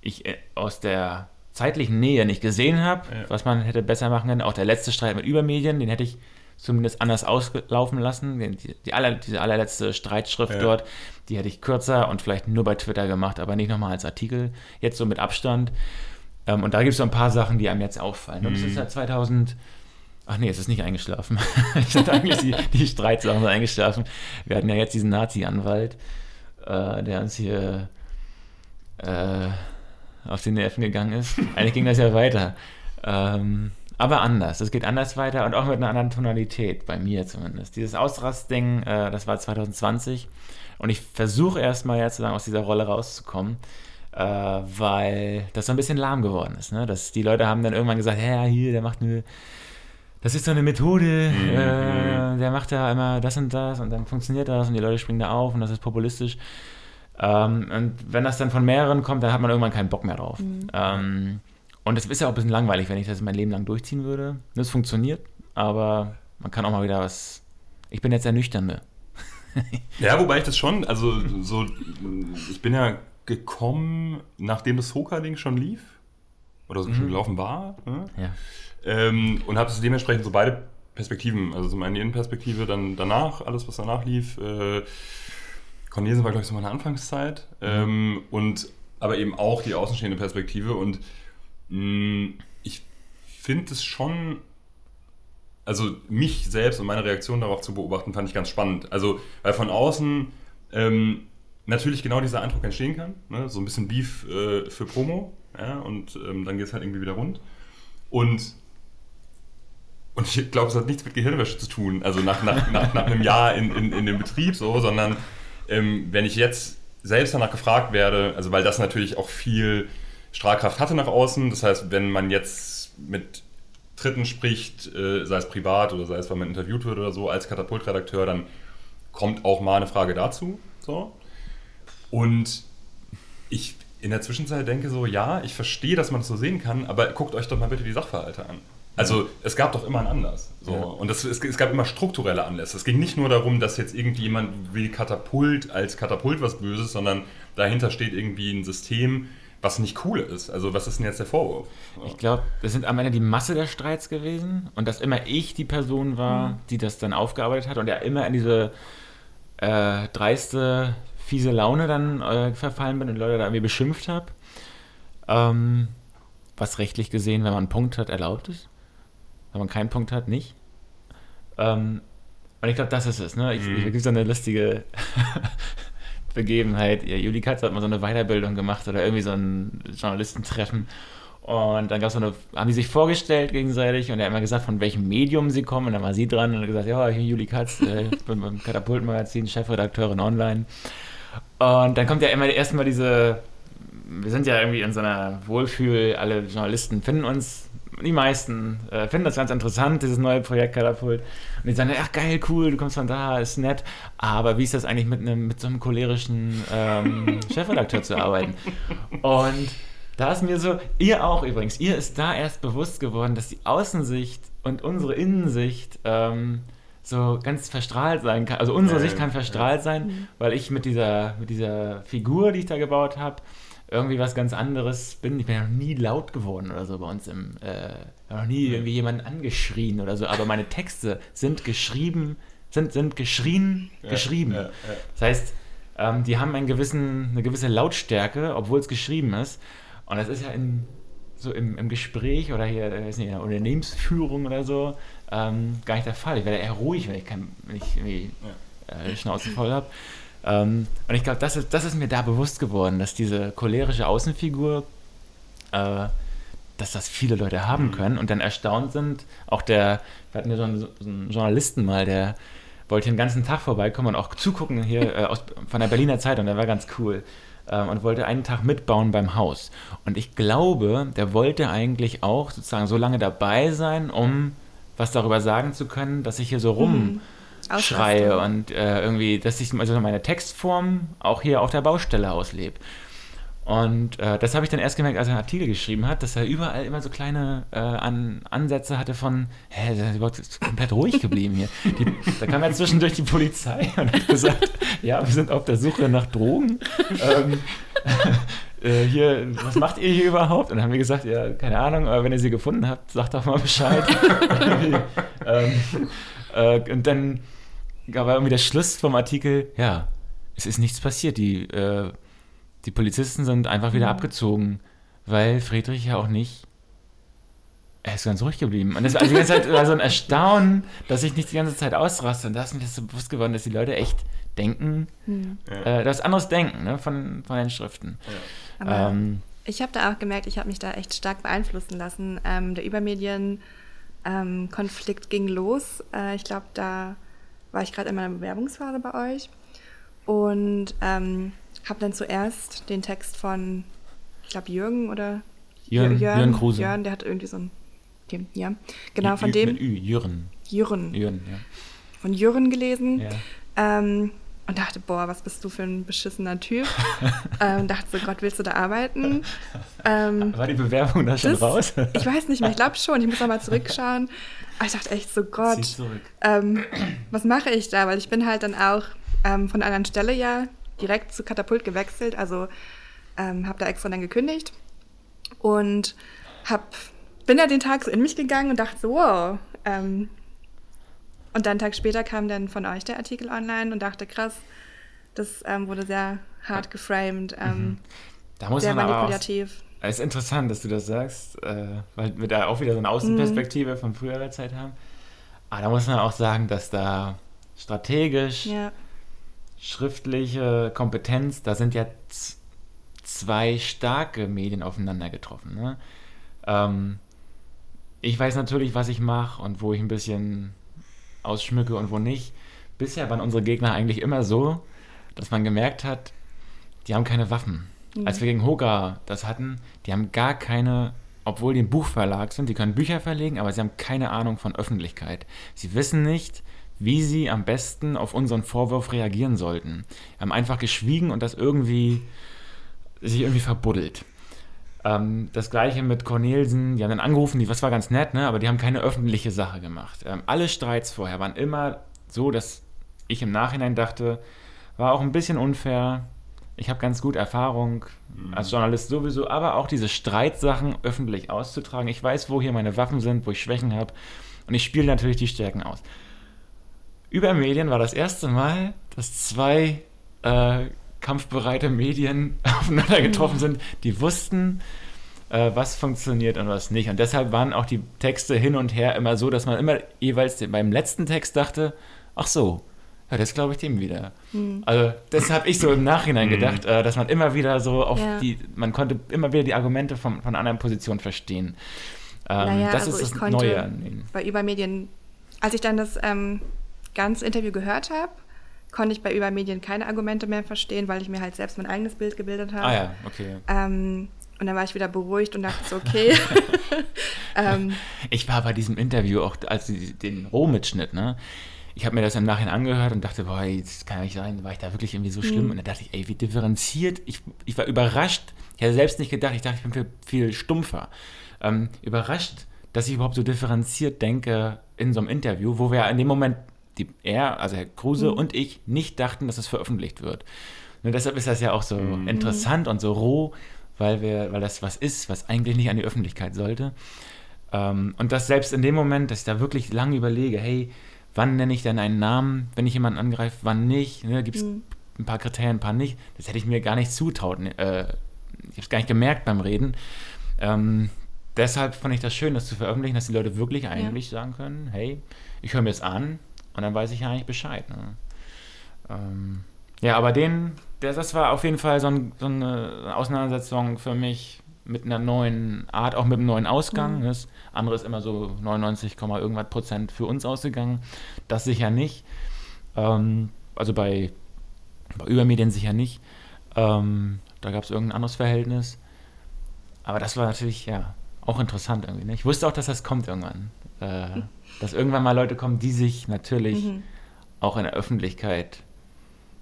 ich äh, aus der zeitlichen Nähe nicht gesehen habe, ja. was man hätte besser machen können. Auch der letzte Streit mit Übermedien, den hätte ich zumindest anders auslaufen lassen. Die, die aller, diese allerletzte Streitschrift ja. dort, die hätte ich kürzer und vielleicht nur bei Twitter gemacht, aber nicht nochmal als Artikel. Jetzt so mit Abstand. Ähm, und da gibt es so ein paar Sachen, die einem jetzt auffallen. Und es ist ja 2000 Ach nee, es ist nicht eingeschlafen. ich hatte eigentlich die, die Streitsachen eingeschlafen. Wir hatten ja jetzt diesen Nazi-Anwalt, äh, der uns hier äh, auf die Nerven gegangen ist. Eigentlich ging das ja weiter. Ähm, aber anders. Es geht anders weiter und auch mit einer anderen Tonalität, bei mir zumindest. Dieses Ausrastding, äh, das war 2020. Und ich versuche erstmal jetzt aus dieser Rolle rauszukommen, weil das so ein bisschen lahm geworden ist. Ne? Dass die Leute haben dann irgendwann gesagt, ja, hier, der macht eine das ist so eine Methode, mhm. äh, der macht da immer das und das und dann funktioniert das und die Leute springen da auf und das ist populistisch. Ähm, und wenn das dann von mehreren kommt, dann hat man irgendwann keinen Bock mehr drauf. Mhm. Ähm, und es ist ja auch ein bisschen langweilig, wenn ich das mein Leben lang durchziehen würde. Das funktioniert, aber man kann auch mal wieder was. Ich bin jetzt der Nüchterne. ja, wobei ich das schon, also so, ich bin ja gekommen, nachdem das Hoka-Ding schon lief. Oder so mhm. schon gelaufen war. Ne? Ja. Ähm, und habe dementsprechend so beide Perspektiven, also so meine Innenperspektive, dann danach, alles was danach lief. Äh, Cornelsen war, glaube ich, so meine Anfangszeit. Mhm. Ähm, und aber eben auch die außenstehende Perspektive. Und mh, mm, ich finde es schon, also mich selbst und meine Reaktion darauf zu beobachten, fand ich ganz spannend. Also, weil von außen ähm, natürlich genau dieser Eindruck entstehen kann. Ne? So ein bisschen Beef äh, für Promo. Ja? Und ähm, dann geht es halt irgendwie wieder rund. Und und ich glaube, es hat nichts mit Gehirnwäsche zu tun, also nach, nach, nach, nach einem Jahr in, in, in dem Betrieb so, sondern ähm, wenn ich jetzt selbst danach gefragt werde, also weil das natürlich auch viel Strahlkraft hatte nach außen, das heißt, wenn man jetzt mit Dritten spricht, äh, sei es privat oder sei es, weil man interviewt wird oder so, als Katapultredakteur, dann kommt auch mal eine Frage dazu. So. Und ich in der Zwischenzeit denke so, ja, ich verstehe, dass man das so sehen kann, aber guckt euch doch mal bitte die Sachverhalte an. Also es gab doch immer einen Anlass. So. Ja. Und das, es, es, gab immer strukturelle Anlässe. Es ging nicht nur darum, dass jetzt irgendwie jemand will Katapult als Katapult was Böses, sondern dahinter steht irgendwie ein System, was nicht cool ist. Also was ist denn jetzt der Vorwurf? So. Ich glaube, es sind am Ende die Masse der Streits gewesen und dass immer ich die Person war, mhm. die das dann aufgearbeitet hat und ja immer in diese äh, dreiste, fiese Laune dann äh, verfallen bin und Leute da irgendwie beschimpft habe. Ähm, was rechtlich gesehen, wenn man einen Punkt hat, erlaubt ist wenn man keinen Punkt hat, nicht. Ähm, und ich glaube, das ist es. Ne? Ich, mhm. ich gibt so eine lustige Begebenheit. Ja, Juli Katz hat mal so eine Weiterbildung gemacht oder irgendwie so ein Journalistentreffen. Und dann gab's so eine, haben die sich vorgestellt gegenseitig und er hat immer gesagt, von welchem Medium sie kommen. Und dann war sie dran und hat gesagt, ja, ich bin Juli Katz, äh, ich bin beim Katapultmagazin, Chefredakteurin online. Und dann kommt ja immer erstmal diese, wir sind ja irgendwie in so einer Wohlfühl, alle Journalisten finden uns, die meisten äh, finden das ganz interessant, dieses neue Projekt Katapult. Und die sagen, ach geil, cool, du kommst von da, ist nett. Aber wie ist das eigentlich mit, einem, mit so einem cholerischen ähm, Chefredakteur zu arbeiten? Und da ist mir so, ihr auch übrigens, ihr ist da erst bewusst geworden, dass die Außensicht und unsere Innensicht ähm, so ganz verstrahlt sein kann. Also unsere Ja, Sicht ja, kann verstrahlt sein, weil ich mit dieser, mit dieser Figur, die ich da gebaut habe, irgendwie was ganz anderes bin. Ich bin ja noch nie laut geworden oder so bei uns im, äh, noch nie irgendwie jemanden angeschrien oder so, aber meine Texte sind geschrieben, sind, sind geschrien, geschrieben. Ja, ja. Das heißt, ähm, die haben einen gewissen, eine gewisse Lautstärke, obwohl es geschrieben ist. Und das ist ja in, so im, im Gespräch oder hier, äh, weiß nicht, in der Unternehmensführung oder so ähm, gar nicht der Fall. Ich werde eher ruhig, wenn ich, kein, wenn ich irgendwie äh, Schnauze voll habe. Ähm, und ich glaube, das ist, das ist mir da bewusst geworden, dass diese cholerische Außenfigur, äh, dass das viele Leute haben können und dann erstaunt sind. Auch der, wir hatten ja so einen, so einen Journalisten mal, der wollte den ganzen Tag vorbeikommen und auch zugucken hier äh, aus, von der Berliner Zeitung, der war ganz cool. Ähm, und wollte einen Tag mitbauen beim Haus. Und ich glaube, der wollte eigentlich auch sozusagen so lange dabei sein, um was darüber sagen zu können, dass ich hier so rum schreie Ausraste. und äh, irgendwie, dass ich also meine Textform auch hier auf der Baustelle auslebe. Und äh, das habe ich dann erst gemerkt, als er einen Artikel geschrieben hat, dass er überall immer so kleine äh, An Ansätze hatte von, hä, der ist überhaupt komplett ruhig geblieben hier. Die, da kam ja zwischendurch die Polizei und hat gesagt, ja, wir sind auf der Suche nach Drogen. Ähm, äh, hier, was macht ihr hier überhaupt? Und dann haben wir gesagt, ja, keine Ahnung, aber wenn ihr sie gefunden habt, sagt doch mal Bescheid. ähm, äh, und dann war irgendwie der Schluss vom Artikel, ja, es ist nichts passiert. Die, äh, die Polizisten sind einfach wieder abgezogen, weil Friedrich ja auch nicht. Er ist ganz ruhig geblieben. Und das war also die ganze Zeit war so ein Erstaunen, dass ich nicht die ganze Zeit ausraste. Und da ist mir das so bewusst geworden, dass die Leute echt denken, äh, das anderes denken ne, von, von den Schriften. Aber Ähm, ich habe da auch gemerkt, ich habe mich da echt stark beeinflussen lassen. Ähm, der Übermedien-Konflikt ging los. Äh, ich glaube, da war ich gerade in meiner Bewerbungsphase bei euch und ähm, habe dann zuerst den Text von, ich glaube, Jürgen oder Jürgen- Jürgen Kruse. Jörn, der hat irgendwie so ein, okay, ja, genau, von Ü- dem, Mit Ü, Jürgen. Jürgen, Jürgen, ja. von Jürgen gelesen. ja. Ähm, und dachte, boah, was bist du für ein beschissener Typ? ähm, dachte so, Gott, willst du da arbeiten? Ähm, War die Bewerbung da schon das- raus? Ich weiß nicht mehr, ich glaube schon. Ich muss noch mal zurückschauen. Aber ich dachte echt so, Gott, ähm, was mache ich da? Weil ich bin halt dann auch ähm, von einer anderen Stelle ja direkt zu Katapult gewechselt. Also ähm, habe da extra dann gekündigt und hab, bin da den Tag so in mich gegangen und dachte so, wow. Und dann einen Tag später kam dann von euch der Artikel online und dachte, krass, das ähm, wurde sehr hart geframed, ähm, Da muss sehr man auch, manipulativ. Es ist interessant, dass du das sagst, äh, weil wir da auch wieder so eine Außenperspektive von früherer Zeit haben. Aber da muss man auch sagen, dass da strategisch, Ja. schriftliche Kompetenz, da sind ja zwei starke Medien aufeinander getroffen. Ne? Ähm, ich weiß natürlich, was ich mache und wo ich ein bisschen ausschmücke und wo nicht. Bisher waren unsere Gegner eigentlich immer so, dass man gemerkt hat, die haben keine Waffen. Als wir gegen Hoga das hatten, die haben gar keine, obwohl die ein Buchverlag sind, die können Bücher verlegen, aber sie haben keine Ahnung von Öffentlichkeit. Sie wissen nicht, wie sie am besten auf unseren Vorwurf reagieren sollten. Haben einfach geschwiegen und das irgendwie sich irgendwie verbuddelt. Ähm, das gleiche mit Cornelsen, die haben dann angerufen, die, was war ganz nett, ne? aber die haben keine öffentliche Sache gemacht. Ähm, alle Streits vorher waren immer so, dass ich im Nachhinein dachte, war auch ein bisschen unfair. Ich habe ganz gut Erfahrung als Journalist sowieso, aber auch diese Streitsachen öffentlich auszutragen. Ich weiß, wo hier meine Waffen sind, wo ich Schwächen habe und ich spiele natürlich die Stärken aus. Über Medien war das erste Mal, dass zwei äh, kampfbereite Medien aufeinander getroffen sind, die wussten, äh, was funktioniert und was nicht. Und deshalb waren auch die Texte hin und her immer so, dass man immer jeweils beim letzten Text dachte, ach so, ja, das glaube ich dem wieder. Also das habe ich so im Nachhinein gedacht, äh, dass man immer wieder so auf Ja. die, man konnte immer wieder die Argumente von, von einer anderen Position verstehen. Ähm, Naja, das also ist ich das konnte Neue an denen. bei Übermedien, als ich dann das ähm, ganze Interview gehört habe, konnte ich bei Übermedien keine Argumente mehr verstehen, weil ich mir halt selbst mein eigenes Bild gebildet habe. Ah ja, okay. Ähm, und dann war ich wieder beruhigt und dachte so, okay. ähm, Ich war bei diesem Interview auch, als den Rohmitschnitt, ne? Ich habe mir das im Nachhinein angehört und dachte, boah, das kann ja nicht sein, war ich da wirklich irgendwie so schlimm? Mhm. Und dann dachte ich, ey, wie differenziert. Ich, ich war überrascht. Ich hätte selbst nicht gedacht, ich dachte, ich bin viel, viel stumpfer. Ähm, überrascht, dass ich überhaupt so differenziert denke in so einem Interview, wo wir in dem Moment, die, er, also Herr Kruse und ich, nicht dachten, dass es veröffentlicht wird. Und deshalb ist das ja auch so interessant und so roh, weil, wir, weil das was ist, was eigentlich nicht an die Öffentlichkeit sollte. Ähm, und das selbst in dem Moment, dass ich da wirklich lange überlege, hey, wann nenne ich denn einen Namen, wenn ich jemanden angreife, wann nicht? Ne, Gibt es ein paar Kriterien, ein paar nicht? Das hätte ich mir gar nicht zutraut. Äh, ich habe es gar nicht gemerkt beim Reden. Ähm, deshalb fand ich das schön, das zu veröffentlichen, dass die Leute wirklich eigentlich sagen können, hey, ich höre mir es an und dann weiß ich ja eigentlich Bescheid. Ne? Ähm, ja, aber den, der, das war auf jeden Fall so, ein, so eine Auseinandersetzung für mich mit einer neuen Art, auch mit einem neuen Ausgang. Das andere ist immer so 99, Komma irgendwas Prozent für uns ausgegangen. Das sicher nicht. Ähm, also bei, bei Übermedien sicher nicht. Ähm, da gab es irgendein anderes Verhältnis. Aber das war natürlich, ja, auch interessant irgendwie. Ne? Ich wusste auch, dass das kommt irgendwann. Äh, dass irgendwann mal Leute kommen, die sich natürlich auch in der Öffentlichkeit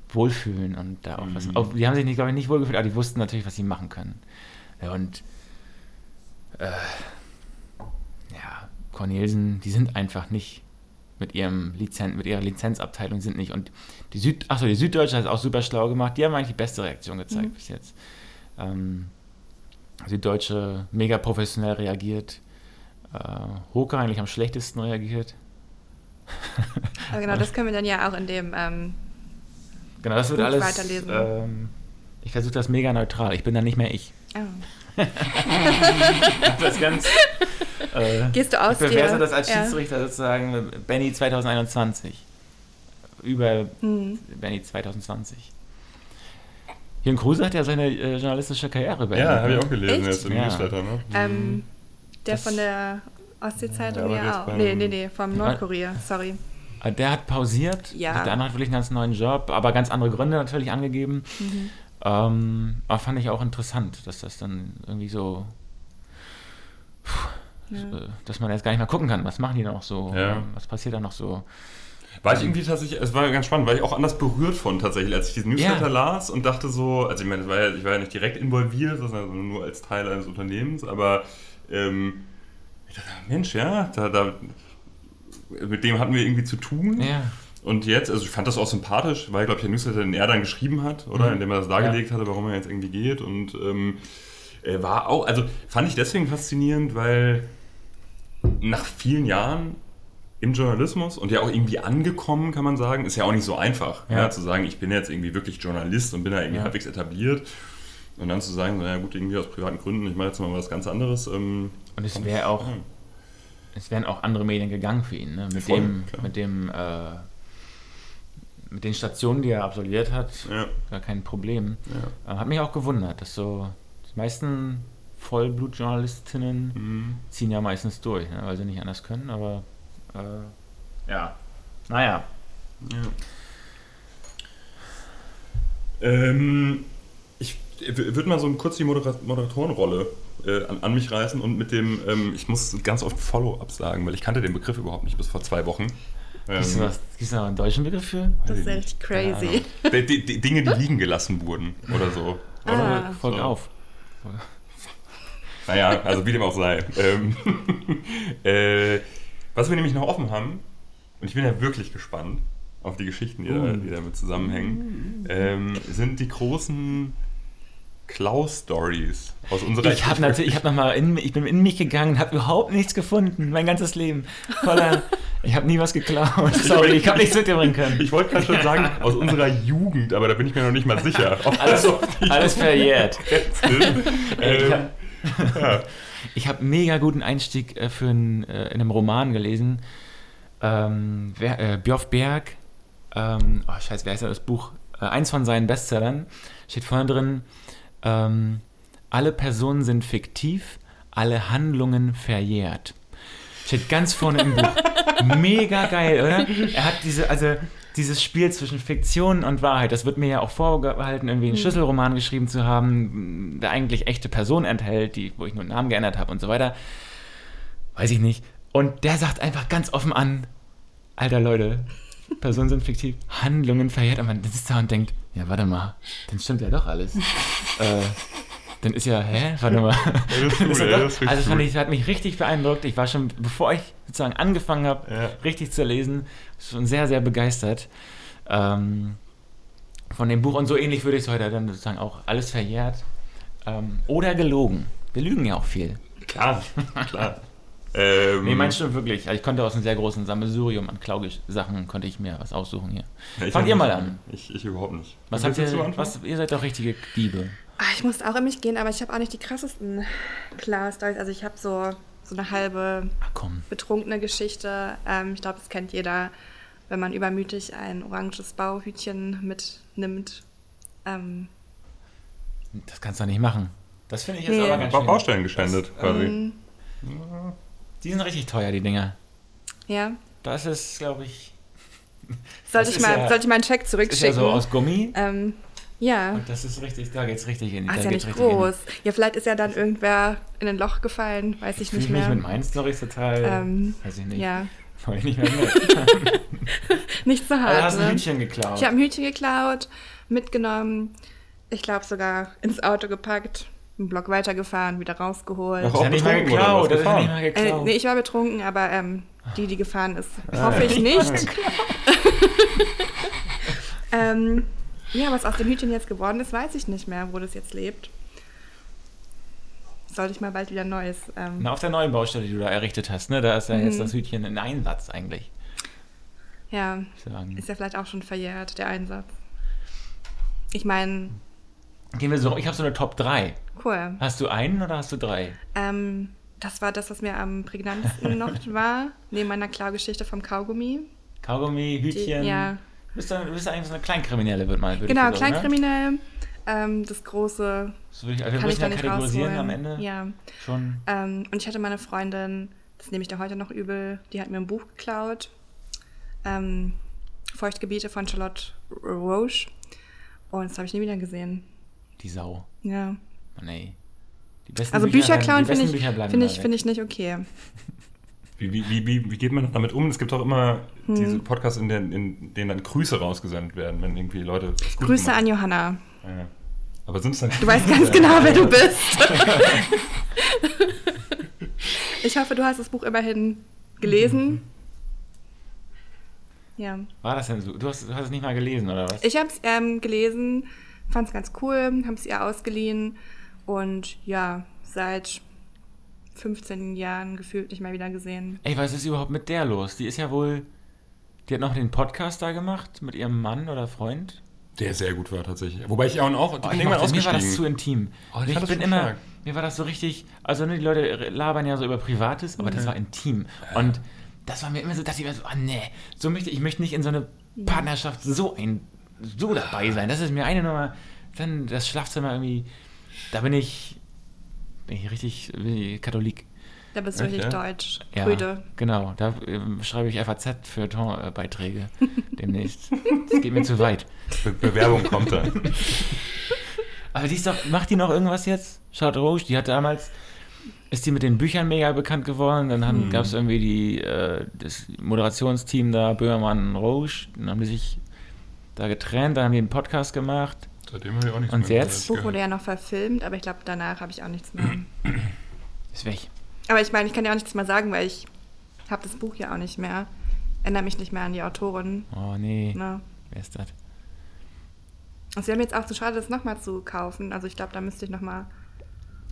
wohlfühlen und da auch was. Auch, die haben sich, nicht, glaube ich, nicht wohlgefühlt, aber die wussten natürlich, was sie machen können. Ja, und äh, ja, Cornelsen, die sind einfach nicht mit ihrem Lizenz, mit ihrer Lizenzabteilung sind nicht. Und die Süd, achso, die Süddeutsche hat es auch super schlau gemacht. Die haben eigentlich die beste Reaktion gezeigt bis jetzt. Ähm, Süddeutsche mega professionell reagiert. Äh, Hoke eigentlich am schlechtesten reagiert. aber genau, das können wir dann ja auch in dem ähm, Genau, das wird Buch alles. weiterlesen. Ähm, ich versuche das mega neutral. Ich bin dann nicht mehr ich. oh. Das ganz. Äh, Gehst du aus ich bewerte dir? das als Ja. Schiedsrichter sozusagen Benny 2021. Über Hm. Benny 2020. Jürgen Kruse hat ja seine äh, journalistische Karriere beendet. Ja, habe ich ne? auch gelesen Echt? jetzt im Ja. Newsletter. Ne? Ähm, der Das- von der Ostsee-Zeitung Ja, auch. beim- Nee, nee, nee, vom Nordkurier, sorry. Äh, Der hat pausiert. Ja. Der andere hat wirklich einen ganz neuen Job, aber ganz andere Gründe natürlich angegeben. Mhm. Ähm, aber fand ich auch interessant, dass das dann irgendwie so. Ja. äh, Dass man jetzt gar nicht mehr gucken kann, was machen die noch so, Ja. was passiert da noch so. War ich irgendwie tatsächlich, es war ganz spannend, weil ich auch anders berührt von tatsächlich, als ich diesen Newsletter Ja. las und dachte so, also ich meine, war ja, ich war ja nicht direkt involviert, sondern nur als Teil eines Unternehmens, aber ähm, ich dachte, Mensch, ja, da, da, mit dem hatten wir irgendwie zu tun. Ja. Und jetzt, also ich fand das auch sympathisch, weil, glaube ich, der Newsletter, den er dann geschrieben hat, oder? Mhm. Indem er das dargelegt hatte, warum er jetzt irgendwie geht. Und ähm, war auch, also fand ich deswegen faszinierend, weil nach vielen Jahren im Journalismus und ja auch irgendwie angekommen, kann man sagen, ist ja auch nicht so einfach, ja. Ja. zu sagen, ich bin jetzt irgendwie wirklich Journalist und bin da irgendwie Ja. halbwegs etabliert. Und dann zu sagen, naja gut, irgendwie aus privaten Gründen, ich mache jetzt mal was ganz anderes. Ähm, Und es wäre auch, ja. es wären auch andere Medien gegangen für ihn, ne? Mit Voll, dem, klar. mit dem, äh, mit den Stationen, die er absolviert hat, Ja, gar kein Problem. ja. Äh, hat mich auch gewundert, dass so die meisten Vollblutjournalistinnen Mhm. ziehen ja meistens durch, ne? weil sie nicht anders können, aber äh, ja, naja. Ja. Ähm, würde mal so kurz die Modera Moderatorenrolle äh, an, an mich reißen und mit dem, ähm, ich muss ganz oft Follow-up sagen, weil ich kannte den Begriff überhaupt nicht bis vor zwei Wochen. Gibt es Ähm, gibt's da noch einen deutschen Begriff für? Das ist Keine crazy. Ahnung. die, die, die Dinge, die liegen gelassen wurden oder so. Oder? Ah. Folg So. auf. Naja, also wie dem auch sei. Ähm, äh, was wir nämlich noch offen haben, und ich bin ja wirklich gespannt auf die Geschichten, die, da, Uh. die damit zusammenhängen, ähm, sind die großen Klaus-Stories aus unserer Ich habe natürlich, ich habe noch mal in, ich bin in mich gegangen, habe überhaupt nichts gefunden, mein ganzes Leben. Voller, ich habe nie was geklaut. Sorry, ich habe nichts mitbringen können. Ich wollte gerade schon sagen, aus unserer Jugend, aber da bin ich mir noch nicht mal sicher. Alles, alles verjährt. ist. Ich Ähm, habe mega guten Einstieg äh, für einen, äh, in einem Roman gelesen. Ähm, wer, äh, Björf Berg, ähm, oh scheiße, wer heißt denn das Buch? Äh, eins von seinen Bestsellern steht vorne drin, ähm, alle Personen sind fiktiv, alle Handlungen verjährt. Steht ganz vorne im Buch. Mega geil, oder? Er hat diese, also dieses Spiel zwischen Fiktion und Wahrheit, das wird mir ja auch vorgehalten, irgendwie einen Schlüsselroman geschrieben zu haben, der eigentlich echte Personen enthält, die, wo ich nur einen Namen geändert habe und so weiter. Weiß ich nicht. Und der sagt einfach ganz offen an, alter Leute, Personen sind fiktiv, Handlungen verjährt. Und man sitzt da und denkt, ja, warte mal, dann stimmt ja doch alles. äh, dann ist ja, hä? Warte mal. das ist Dann cool, ist ja ja, doch- das also fand cool. ich, das hat mich richtig beeindruckt. Ich war schon, bevor ich sozusagen angefangen habe, Ja. richtig zu lesen, schon sehr, sehr begeistert ähm, von dem Buch. Und so ähnlich würde ich es heute dann sozusagen auch alles verjährt ähm, oder gelogen. Wir lügen ja auch viel. Klar, klar. Ähm, Nee, meinst du wirklich? Also ich konnte aus einem sehr großen Sammelsurium an Klaugisch-Sachen konnte ich mir was aussuchen hier. ja, Fangt ihr mal an. Ich, ich überhaupt nicht. Was habt ihr, anfangen? was, ihr seid doch richtige Diebe. Ah, ich musste auch in mich gehen, aber ich habe auch nicht die krassesten Klaus-Stories. Also ich habe so, so eine halbe Ach komm. betrunkene Geschichte. Ähm, ich glaube, das kennt jeder, wenn man übermütig ein oranges Bauhütchen mitnimmt. Ähm, Das kannst du doch nicht machen. Das finde ich jetzt Nee. aber ganz schön. Baustellen geschändet, quasi. ähm, Die sind richtig teuer, die Dinger. ja. Das ist, glaube ich, Sollte ich, mal, ja- sollte ich mal einen Check ist ja zurückschicken? so aus Gummi. ähm, ja. Und das ist richtig, da geht's richtig in. Ah, da ist ja nicht in. groß. Ja, vielleicht ist ja dann irgendwer in ein Loch gefallen, weiß ich nicht ich mich mehr. mit meinen Storys total, Ähm, weiß ich nicht, Ja, Wollte ich nicht mehr mit. nicht so Also hart. hast du ein ne? Hütchen geklaut. Ich habe ein Hütchen geklaut, mitgenommen, ich glaube sogar ins Auto gepackt, einen Block weitergefahren, wieder rausgeholt. Ach, das ist ja auch nicht mal oder geklaut. was? Das nicht mal Äh, geklaut. nee, ich war betrunken, aber ähm, die, die gefahren ist, hoffe ich nicht. ähm, ja, was aus dem Hütchen jetzt geworden ist, weiß ich nicht mehr, wo das jetzt lebt. Sollte ich mal bald wieder ein neues. Ähm, Na, auf der neuen Baustelle, die du da errichtet hast, ne? Da ist ja jetzt Mhm. das Hütchen in Einsatz eigentlich. Ja, ist ja vielleicht auch schon verjährt, der Einsatz. Ich meine, Gehen wir so, ich habe so eine Top 3. cool. Hast du einen oder hast du drei? Ähm, das war das, was mir am prägnantesten noch war, neben meiner Klaugeschichte vom Kaugummi. Kaugummi, Die, Hütchen. ja, Du bist, dann, du bist eigentlich so eine Kleinkriminelle, wird mal. würd genau, ich sagen, Ne? Kleinkriminell. Ähm, das große So würde ich, also kann ich da nicht kategorisieren rausholen. am Ende. Ja. Schon. Ähm, und ich hatte meine Freundin, das nehme ich dir heute noch übel, die hat mir ein Buch geklaut. Ähm, Feuchtgebiete von Charlotte Roche. Und das habe ich nie wieder gesehen. Die Sau. Ja. Mann, ey. Die besten Also Bücher bleiben- klauen finde ich, Bücher find ich, find ich nicht okay. Wie, wie, wie, wie, geht man damit um? Es gibt auch immer Hm. diese Podcasts, in denen, in denen dann Grüße rausgesendet werden, wenn irgendwie Leute. Grüße an Johanna. Ja. Aber sind es dann. Du weißt ganz genau, wer du bist. ich hoffe, du hast das Buch immerhin gelesen. Ja. War das denn so? Du hast, du hast es nicht mal gelesen, oder was? Ich habe es ähm, gelesen, fand es ganz cool, habe es ihr ausgeliehen und ja, seit 15 Jahren gefühlt nicht mehr wieder gesehen. Ey, was ist überhaupt mit der los? Die ist ja wohl. Die hat noch den Podcast da gemacht mit ihrem Mann oder Freund. Der sehr gut war tatsächlich. Wobei ich auch auch. Oh, bin ich irgendwann mochte, mir war das zu intim. Oh, ich ich bin immer, stark. mir war das so richtig, also ne, die Leute labern ja so über Privates, aber das war intim. Und das war mir immer so, dass ich mir so, ah nee, so möchte ich möchte nicht in so eine Partnerschaft so ein, so dabei sein. Das ist mir eine Nummer, dann das Schlafzimmer irgendwie, da bin ich, bin ich richtig bin ich Katholik. Da bist du Echt, richtig ja? deutsch. Ja, Brüde. genau. Da ähm, schreibe ich FAZ für Beiträge demnächst. Das geht mir zu weit. Be Bewerbung kommt da. Aber die ist doch, macht die noch irgendwas jetzt? Charlotte Roche, die hat damals, ist die mit den Büchern mega bekannt geworden. Dann Hm. gab es irgendwie die, äh, das Moderationsteam da, Böhmermann, Roche. Dann haben die sich da getrennt, dann haben die einen Podcast gemacht. Seitdem habe ich auch nichts Und mehr jetzt? Das Buch wurde ja noch verfilmt, aber ich glaube, danach habe ich auch nichts mehr. Ist weg. Aber ich meine, ich kann ja auch nichts mehr sagen, weil ich habe das Buch ja auch nicht mehr. Erinnere mich nicht mehr an die Autorin. Oh nee, Ne? wer ist das? Und sie haben jetzt auch zu schade, das nochmal zu kaufen. Also ich glaube, da müsste ich nochmal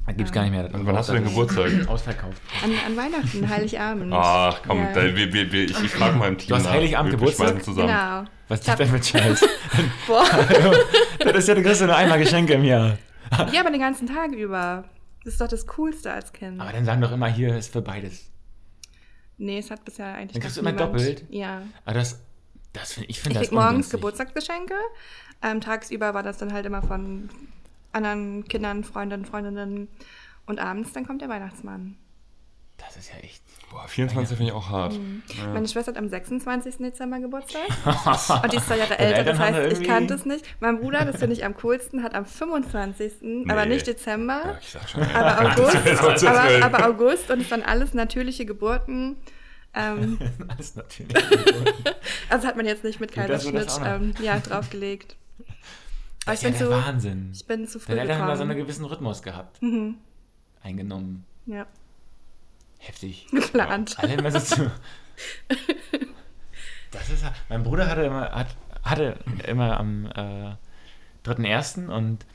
Da gibt es gar nicht mehr. Und wann hast du denn Geburtstag? Ausverkauft. an, an Weihnachten, Heiligabend. Ach komm, Ja. da, wir, wir, wir, ich, ich frage mal im Team. Du hast. Heiligabend Geburtstag? zusammen. Genau. Was ist Ich das denn ein Scheiß? Boah. das ist ja, du kriegst ja nur einmal Geschenke im Jahr. Ja, aber den ganzen Tag über. Das ist doch das Coolste als Kind. Aber dann sagen doch immer, hier ist für beides. nee, es hat bisher eigentlich Dann kriegst du immer niemand- doppelt? Ja. Aber das, Das find, ich finde Ich das krieg morgens. Geburtstagsgeschenke. Ähm, tagsüber war das dann halt immer von anderen Kindern, Freundinnen, Freundinnen. Und abends dann kommt der Weihnachtsmann. Das ist ja echt. Boah, 24 finde ich auch hart. Mhm. Ja. Meine Schwester hat am 26. Dezember Geburtstag. Und die ist zwei Jahre älter, das heißt, ich irgendwie- kannte es nicht. Mein Bruder, das finde ich am coolsten, hat am 25. aber Nee. nicht Dezember. Ja, ich sag schon. Aber August, aber, aber August und es waren alles natürliche Geburten. Ähm, Alles natürlich. also hat man jetzt nicht mit Kaiserschnitt ähm, ja, draufgelegt. Das ich ist ja der zu, Wahnsinn. ich bin zu früh Deine Eltern haben da so einen gewissen Rhythmus gehabt. Mhm. Eingenommen. Ja, Heftig. geplant. Alle immer so zu. Das ist ja- mein Bruder hatte immer hat, hatte immer am äh, 3.1. und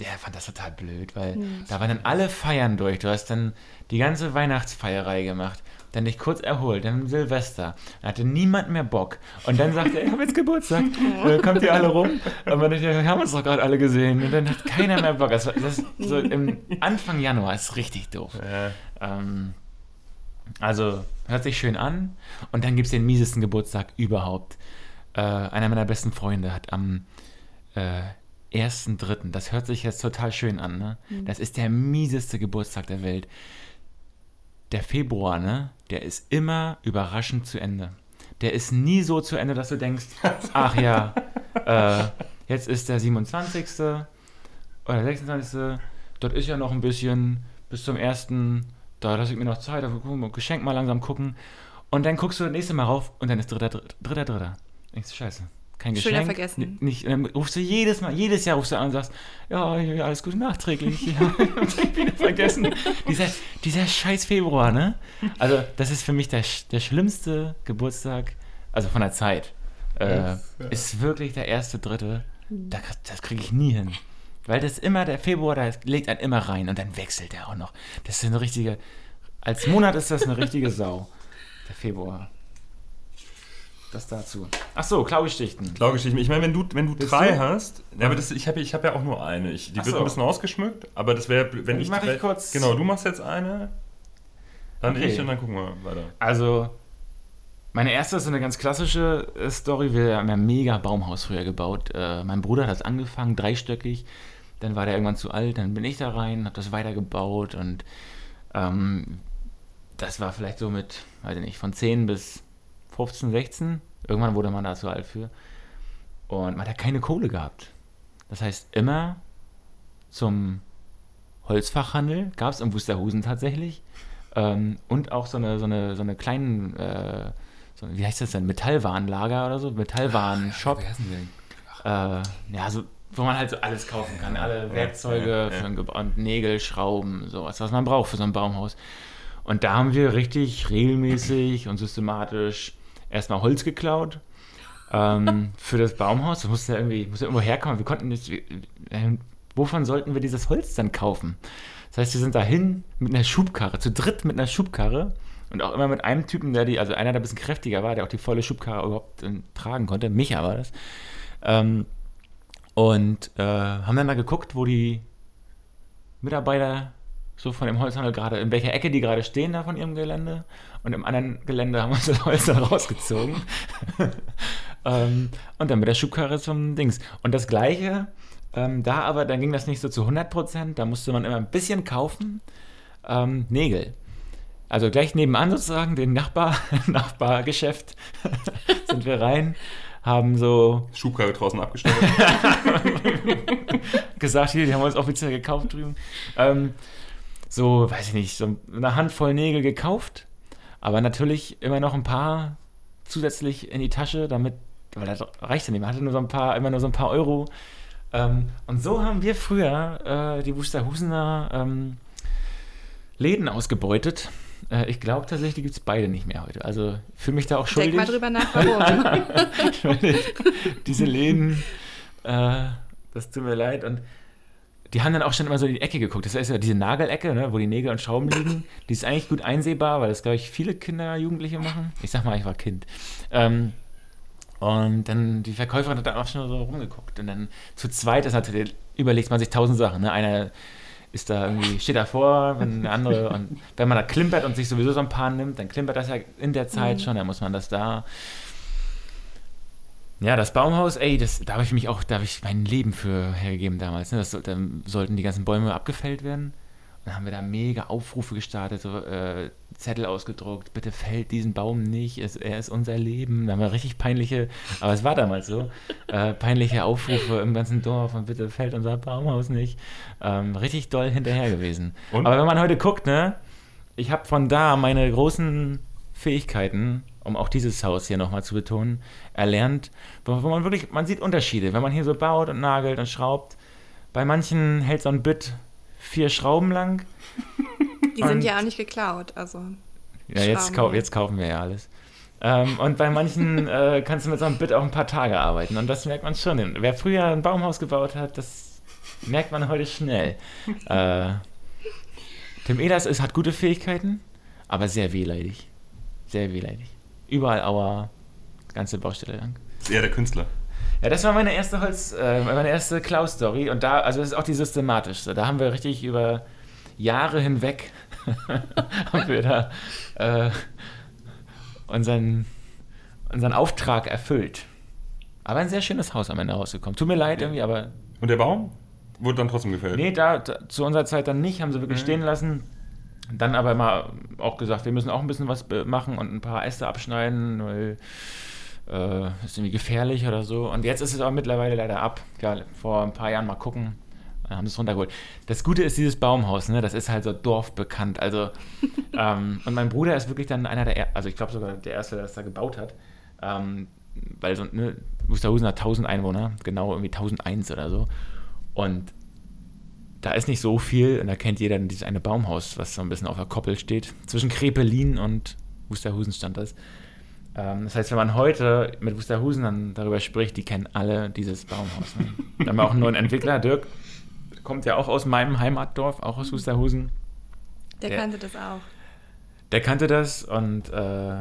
der fand das total blöd, weil da waren dann alle Feiern durch. Du hast dann die ganze Weihnachtsfeierei gemacht, dann dich kurz erholt, dann Silvester. Dann hatte niemand mehr Bock. Und dann sagte er, ich habe jetzt Geburtstag. Äh, kommt ihr alle rum? Und man dachte, wir haben uns doch gerade alle gesehen. Und dann hat keiner mehr Bock. Das, war- das ist so im Anfang Januar ist richtig doof. Ja. Ähm, also, hört sich schön an. Und dann gibt es den miesesten Geburtstag überhaupt. Äh, einer meiner besten Freunde hat am äh, 1.3., das hört sich jetzt total schön an, ne? Das ist der mieseste Geburtstag der Welt. Der Februar, ne? Der ist immer überraschend zu Ende. Der ist nie so zu Ende, dass du denkst, ach ja, äh, jetzt ist der 27. oder 26. Dort ist ja noch ein bisschen bis zum 1. Da lasse ich mir noch Zeit, da gucken wir Geschenk mal langsam gucken. Und dann guckst du das nächste Mal rauf und dann ist dritter, dritter, dritter, dritter. Denkst du, scheiße. Kein Geschenk. vergessen. n- Nicht, und dann rufst du jedes Mal, jedes Jahr rufst du an und sagst, ja, ja alles Gute nachträglich. Ja, wieder vergessen. Dieser, dieser scheiß Februar, ne? Also, das ist für mich der, der schlimmste Geburtstag, also von der Zeit. Äh, Ist wirklich der erste, dritte. Da, das kriege ich nie hin. Weil das immer, der Februar, da legt einen immer rein und dann wechselt er auch noch. Das ist eine richtige, als Monat ist das eine richtige Sau. Der Februar. Das dazu. Ach so, Klaugeschichten. Klaugeschichten. Ich meine, wenn du, wenn du drei du? hast, ja, aber das, ich habe ich hab ja auch nur eine. Ich, die Ach wird so. ein bisschen ausgeschmückt, aber das wäre, wenn Dann ich. mach ich kurz- Genau, du machst jetzt eine, dann Okay. ich und dann gucken wir weiter. Also, meine erste ist so eine ganz klassische äh, Story. Wir haben ja ein mega Baumhaus früher gebaut. Äh, mein Bruder hat das angefangen, dreistöckig. Dann war der irgendwann zu alt, dann bin ich da rein, habe das weitergebaut und ähm, das war vielleicht so mit, weiß ich nicht, von 10 bis 15, 16. Irgendwann wurde man da zu alt für. Und man hat keine Kohle gehabt. Das heißt, immer zum Holzfachhandel gab es in Wusterhusen tatsächlich. Ähm, und auch so eine, so eine, so eine kleinen, äh, so, wie heißt das denn, Metallwarenlager oder so, Metallwarenshop. Äh, ja, so, wo man halt so alles kaufen kann. Alle Werkzeuge ja, ja. und Nägel, Schrauben, sowas, was man braucht für so ein Baumhaus. Und da haben wir richtig regelmäßig und systematisch erstmal Holz geklaut ähm, für das Baumhaus. Das musste ja irgendwie, musste irgendwo herkommen. Wir konnten nicht, äh, wovon sollten wir dieses Holz dann kaufen? Das heißt, wir sind dahin mit einer Schubkarre, zu dritt mit einer Schubkarre und auch immer mit einem Typen, der die, also einer, der ein bisschen kräftiger war, der auch die volle Schubkarre überhaupt äh, tragen konnte. Micha war das. Ähm, und äh, haben dann da geguckt, wo die Mitarbeiter so von dem Holzhandel gerade, in welcher Ecke die gerade stehen da von ihrem Gelände. Und im anderen Gelände haben wir das Holz rausgezogen. ähm, und dann mit der Schubkarre zum Dings. Und das Gleiche, ähm, da aber, dann ging das nicht so zu 100 Prozent, da musste man immer ein bisschen kaufen. Ähm, Nägel. Also gleich nebenan sozusagen, den Nachbar, Nachbargeschäft, sind wir rein, haben so Schubkarre draußen abgestellt. gesagt, hier, die haben wir uns offiziell gekauft drüben. Ähm, so, weiß ich nicht, so eine Handvoll Nägel gekauft, aber natürlich immer noch ein paar zusätzlich in die Tasche, damit, weil das reicht ja nicht, man hatte nur so ein paar, immer nur so ein paar Euro. Ähm, und so haben wir früher äh, die Wusterhusener ähm, Läden ausgebeutet. Äh, ich glaube tatsächlich, die gibt es beide nicht mehr heute. Also fühle mich da auch schuldig. Denk mal drüber nach, warum. diese Läden, äh, das tut mir leid. Und die haben dann auch schon immer so in die Ecke geguckt. Das ist ja diese Nagelecke, ne, wo die Nägel und Schrauben liegen. Die ist eigentlich gut einsehbar, weil das, glaube ich, viele Kinder, Jugendliche machen. Ich sag mal, ich war Kind. Ähm, und dann die Verkäuferin hat dann auch schon so rumgeguckt. Und dann zu zweit ist natürlich, überlegt man sich tausend Sachen. Ne? Einer ist da irgendwie, steht davor, wenn der andere, und wenn man da klimpert und sich sowieso so ein paar nimmt, dann klimpert das ja in der Zeit schon, dann muss man das da. Ja, das Baumhaus, ey, das, da habe ich mich auch, da habe ich mein Leben für hergegeben damals. Ne? Das, da sollten die ganzen Bäume abgefällt werden. Und dann haben wir da mega Aufrufe gestartet, so äh, Zettel ausgedruckt, bitte fällt diesen Baum nicht, es, er ist unser Leben. Da haben wir richtig peinliche, aber es war damals so, äh, peinliche Aufrufe im ganzen Dorf und bitte fällt unser Baumhaus nicht. Ähm, richtig doll hinterher gewesen. Und? Aber wenn man heute guckt, ne, ich habe von da meine großen Fähigkeiten, um auch dieses Haus hier nochmal zu betonen, erlernt, wo, man wirklich, man sieht Unterschiede, wenn man hier so baut und nagelt und schraubt. Bei manchen hält so ein Bit vier Schrauben lang. Die sind ja auch nicht geklaut, also. Ja, jetzt, kau jetzt kaufen wir ja alles. Ähm, und bei manchen äh, kannst du mit so einem Bit auch ein paar Tage arbeiten. Und das merkt man schon. Wer früher ein Baumhaus gebaut hat, das merkt man heute schnell. äh, Tim Ehlers ist, hat gute Fähigkeiten, aber sehr wehleidig. Sehr wehleidig. Überall Aua, ganze Baustelle lang. Ist eher der Künstler. Ja, das war meine erste Holz, äh, meine erste Klaus-Story. Und da, also das ist auch die systematischste. Da haben wir richtig über Jahre hinweg haben wir da äh, unseren, unseren Auftrag erfüllt. Aber ein sehr schönes Haus am Ende rausgekommen. Tut mir leid irgendwie, aber. Und der Baum? Wurde dann trotzdem gefällt? Nee, da, da zu unserer Zeit dann nicht, haben sie wirklich mhm. stehen lassen. Dann aber mal auch gesagt, wir müssen auch ein bisschen was machen und ein paar Äste abschneiden, weil äh, ist irgendwie gefährlich oder so. Und jetzt ist es aber mittlerweile leider ab. Ja, vor ein paar Jahren mal gucken. Dann haben sie es runtergeholt. Das Gute ist dieses Baumhaus, ne? Das ist halt so dorfbekannt. Also, ähm, und mein Bruder ist wirklich dann einer der, also ich glaube sogar der Erste, der das da gebaut hat. Ähm, weil so, ne, Wusterhusen hat 1000 Einwohner, genau irgendwie 1001 oder so. Und da ist nicht so viel, und da kennt jeder dieses eine Baumhaus, was so ein bisschen auf der Koppel steht. Zwischen Krepelin und Wusterhusen stand das. Ähm, das heißt, wenn man heute mit Wusterhusen dann darüber spricht, die kennen alle dieses Baumhaus. Ne? Da haben wir auch einen neuen Entwickler, Dirk, kommt ja auch aus meinem Heimatdorf, auch aus Wusterhusen. Der, der kannte das auch. Der kannte das und äh,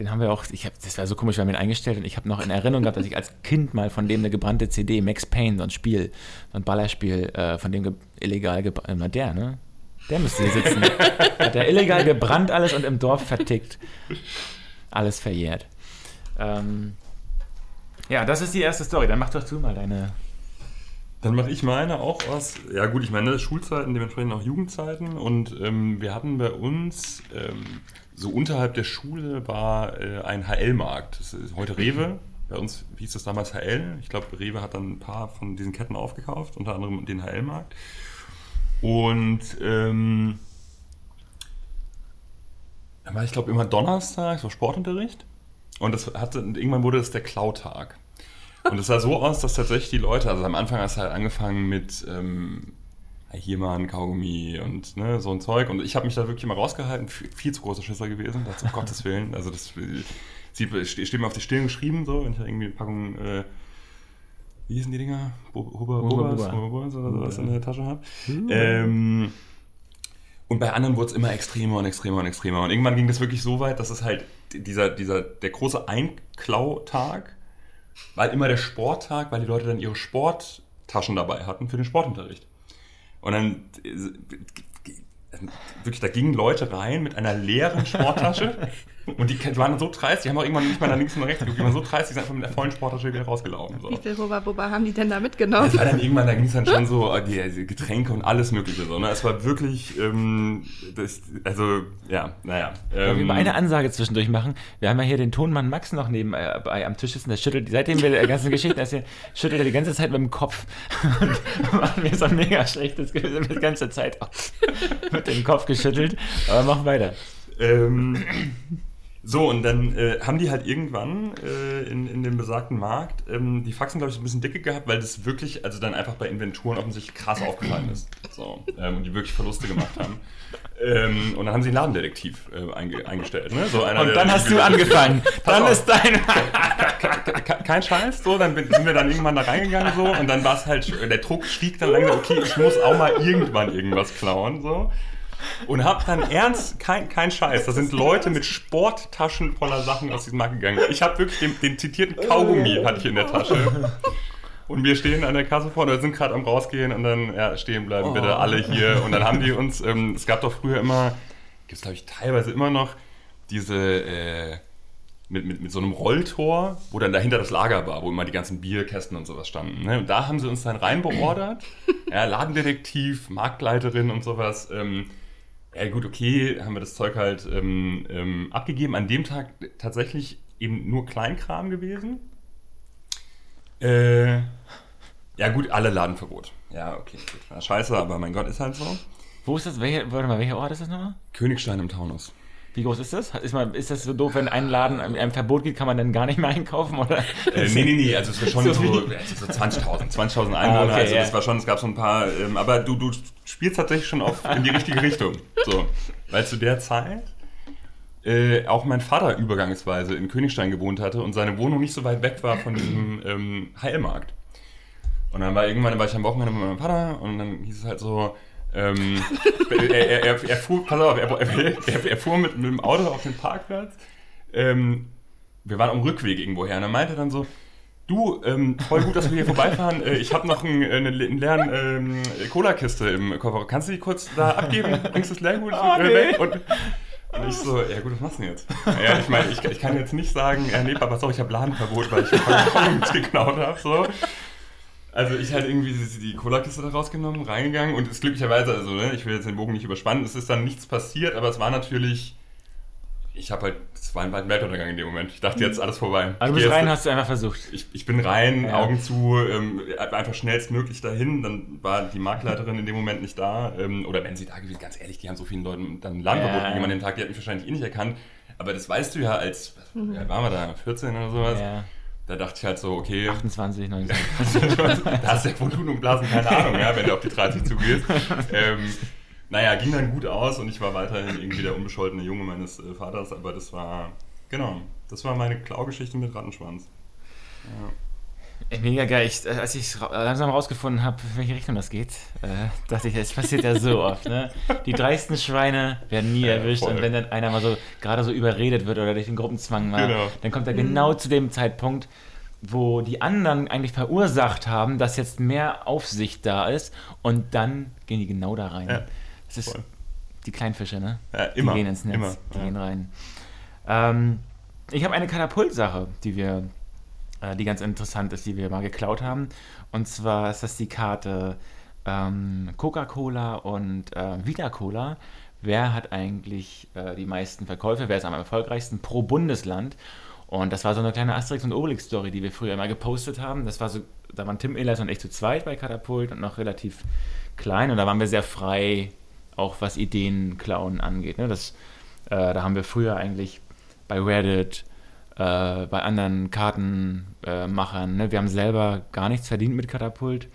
den haben wir auch, ich hab, das war so komisch, wir haben ihn eingestellt und ich habe noch in Erinnerung gehabt, dass ich als Kind mal von dem eine gebrannte CD, Max Payne, so ein Spiel, so ein Ballerspiel, äh, von dem ge illegal gebrannt, äh, der, ne? Der müsste hier sitzen. Hat der illegal gebrannt alles und im Dorf vertickt. Alles verjährt. Ähm, ja, das ist die erste Story. Dann mach doch du mal deine dann mache ich meine auch aus, ja gut, ich meine Schulzeiten, dementsprechend auch Jugendzeiten. Und ähm, wir hatten bei uns, ähm, so unterhalb der Schule war äh, ein HL-Markt. Das ist heute Rewe. Bei uns hieß das damals HL. Ich glaube, Rewe hat dann ein paar von diesen Ketten aufgekauft, unter anderem den HL-Markt. Und ähm, dann war ich glaube immer Donnerstag, so Sportunterricht. Und das hatte, irgendwann wurde das der Klautag. Und es sah so aus, dass tatsächlich die Leute, also am Anfang hast du halt angefangen mit ähm, hier mal ein Kaugummi und ne, so ein Zeug. Und ich habe mich da wirklich mal rausgehalten, viel, zu großer Schisser gewesen, das um Gottes Willen. Also das sieht, steht mir auf die Stirn geschrieben, so, wenn ich da irgendwie eine Packung, äh, wie hießen die Dinger? Huber, oder sowas in der Tasche habe. Ähm, und bei anderen wurde es immer extremer und extremer und extremer. Und irgendwann ging das wirklich so weit, dass es halt dieser, dieser, der große Einklautag war immer der Sporttag, weil die Leute dann ihre Sporttaschen dabei hatten für den Sportunterricht. Und dann äh, wirklich, da gingen Leute rein mit einer leeren Sporttasche und die waren so dreist, die haben auch irgendwann nicht mal nach links und rechts geguckt, die waren so dreist, die sind einfach mit der vollen Sporttasche wieder rausgelaufen. So. Wie viel Hubba Bubba haben die denn da mitgenommen? Das war dann irgendwann, da ging es dann schon so, äh, die, die, Getränke und alles mögliche so. Ne? Es war wirklich, ähm, das, also, ja, naja. Ähm, wir mal eine Ansage zwischendurch machen. Wir haben ja hier den Tonmann Max noch nebenbei äh, am Tisch sitzen, der schüttelt, seitdem wir der ganzen Geschichte erzählen, schüttelt er die ganze Zeit mit dem Kopf und machen mir so ein mega schlechtes Gefühl die ganze Zeit mit dem Kopf geschüttelt, aber mach weiter. Ähm, so, und dann äh, haben die halt irgendwann äh, in, in dem besagten Markt ähm, die Faxen, glaube ich, ein bisschen dicke gehabt, weil das wirklich, also dann einfach bei Inventuren offensichtlich krass aufgefallen ist. So, ähm, und die wirklich Verluste gemacht haben. Ähm, und dann haben sie einen Ladendetektiv äh, einge eingestellt. Ne? So einer, und dann hast du angefangen. dann ist dein. Kein Scheiß, so, dann sind wir dann irgendwann da reingegangen so und dann war es halt, der Druck stieg dann langsam, okay, ich muss auch mal irgendwann irgendwas klauen. So und hab dann ernst, kein, kein Scheiß, da sind Leute mit Sporttaschen voller Sachen aus diesem Markt gegangen. Ich habe wirklich den, den zitierten Kaugummi hatte ich in der Tasche. Und wir stehen an der Kasse vorne, wir sind gerade am rausgehen und dann, ja, stehen bleiben bitte alle hier. Und dann haben die uns, ähm, es gab doch früher immer, gibt es glaube ich teilweise immer noch, diese, äh, mit, mit, mit so einem Rolltor, wo dann dahinter das Lager war, wo immer die ganzen Bierkästen und sowas standen. Ne? Und da haben sie uns dann reinbeordert. ja, Ladendetektiv, Marktleiterin und sowas. Ähm, ja gut, okay, haben wir das Zeug halt ähm, ähm, abgegeben. An dem Tag tatsächlich eben nur Kleinkram gewesen. Äh, ja gut, alle Ladenverbot. Ja, okay, gut. Na, scheiße, aber mein Gott, ist halt so. Wo ist das? Welcher, warte mal, welcher Ort ist das nochmal? Königstein im Taunus. Wie groß ist das? Ist, man, ist das so doof, wenn ein Laden einem Verbot geht, kann man dann gar nicht mehr einkaufen? Oder? Äh, nee, nee, nee, also es war schon So so, wie- so, 20.000, 20.000 Einwohner, Ah, okay, also ja. das war schon, es gab so ein paar, ähm, aber du, du spielst tatsächlich schon auf, in die richtige Richtung. So, weil zu der Zeit äh, auch mein Vater übergangsweise in Königstein gewohnt hatte und seine Wohnung nicht so weit weg war von diesem ähm, Heilmarkt. Und dann war irgendwann, war ich am Wochenende mit meinem Vater und dann hieß es halt so, ähm, er, er, er, er fuhr, pass auf, er, fuhr mit, mit dem Auto auf den Parkplatz. Ähm, wir waren am Rückweg irgendwoher und er meinte dann so, du, ähm, voll gut, dass wir hier vorbeifahren. Äh, ich habe noch einen, äh, einen, le- einen leeren ähm, Cola-Kiste im Koffer. Kannst du die kurz da abgeben? Bringst du das Leergut Oh, äh, nee. weg? Und, und ich so, ja gut, was machst du denn jetzt? Ja, ich meine, ich, ich kann jetzt nicht sagen, ja, nee, Papa, sorry, ich habe Ladenverbot, weil ich ein geklaut habe. So. Also ich halt irgendwie die Cola-Kiste da rausgenommen, reingegangen und ist glücklicherweise, also ne, ich will jetzt den Bogen nicht überspannen, es ist dann nichts passiert, aber es war natürlich, ich habe halt, es war ein weiten Weltuntergang in dem Moment. Ich dachte, jetzt alles vorbei. Also du Ich bist geh rein, jetzt- hast du einfach versucht. ich, ich bin rein, Ja. Augen zu, ähm, einfach schnellstmöglich dahin. Dann war die Marktleiterin in dem Moment nicht da. Ähm, oder wenn sie da gewesen, ganz ehrlich, die haben so vielen Leuten dann Landverbot Ja. an dem Tag, die hat mich wahrscheinlich eh nicht erkannt. Aber das weißt du ja als, wie alt waren wir da, 14 oder sowas? Ja. Da dachte ich halt so, okay, 28, 19. da hast du ja und Blasen keine Ahnung, ja, wenn du auf die 30 zugehst. Ähm, naja, ging dann gut aus und ich war weiterhin irgendwie der unbescholtene Junge meines äh, Vaters, aber das war, genau, das war meine Klaugeschichte mit Rattenschwanz. Ja. Mega geil. Ich, äh, als ich ra- langsam rausgefunden habe, in welche Richtung das geht, äh, dachte ich, es passiert ja so oft. Ne? Die dreisten Schweine werden nie Ja, erwischt voll. und wenn dann einer mal so gerade so überredet wird oder durch den Gruppenzwang mal, Genau. dann kommt er genau zu dem Zeitpunkt, wo die anderen eigentlich verursacht haben, dass jetzt mehr Aufsicht da ist und dann gehen die genau da rein. Ja, das ist voll. die Kleinfische, ne? Ja, immer, Die gehen ins Netz, immer, die ja. gehen rein. Ähm, ich habe eine Katapultsache, die wir, äh, die ganz interessant ist, die wir mal geklaut haben. Und zwar ist das die Karte ähm, Coca-Cola und äh, Vita-Cola. Wer hat eigentlich äh, die meisten Verkäufe? Wer ist am erfolgreichsten pro Bundesland? Und das war so eine kleine Asterix- und Obelix-Story, die wir früher immer gepostet haben. Das war so, da waren Tim Ehlers und ich zu zweit bei Katapult und noch relativ klein. Und da waren wir sehr frei, auch was Ideen klauen angeht. Ne? Das, äh, da haben wir früher eigentlich bei Reddit, äh, bei anderen Kartenmachern, ne? wir haben selber gar nichts verdient mit Katapult.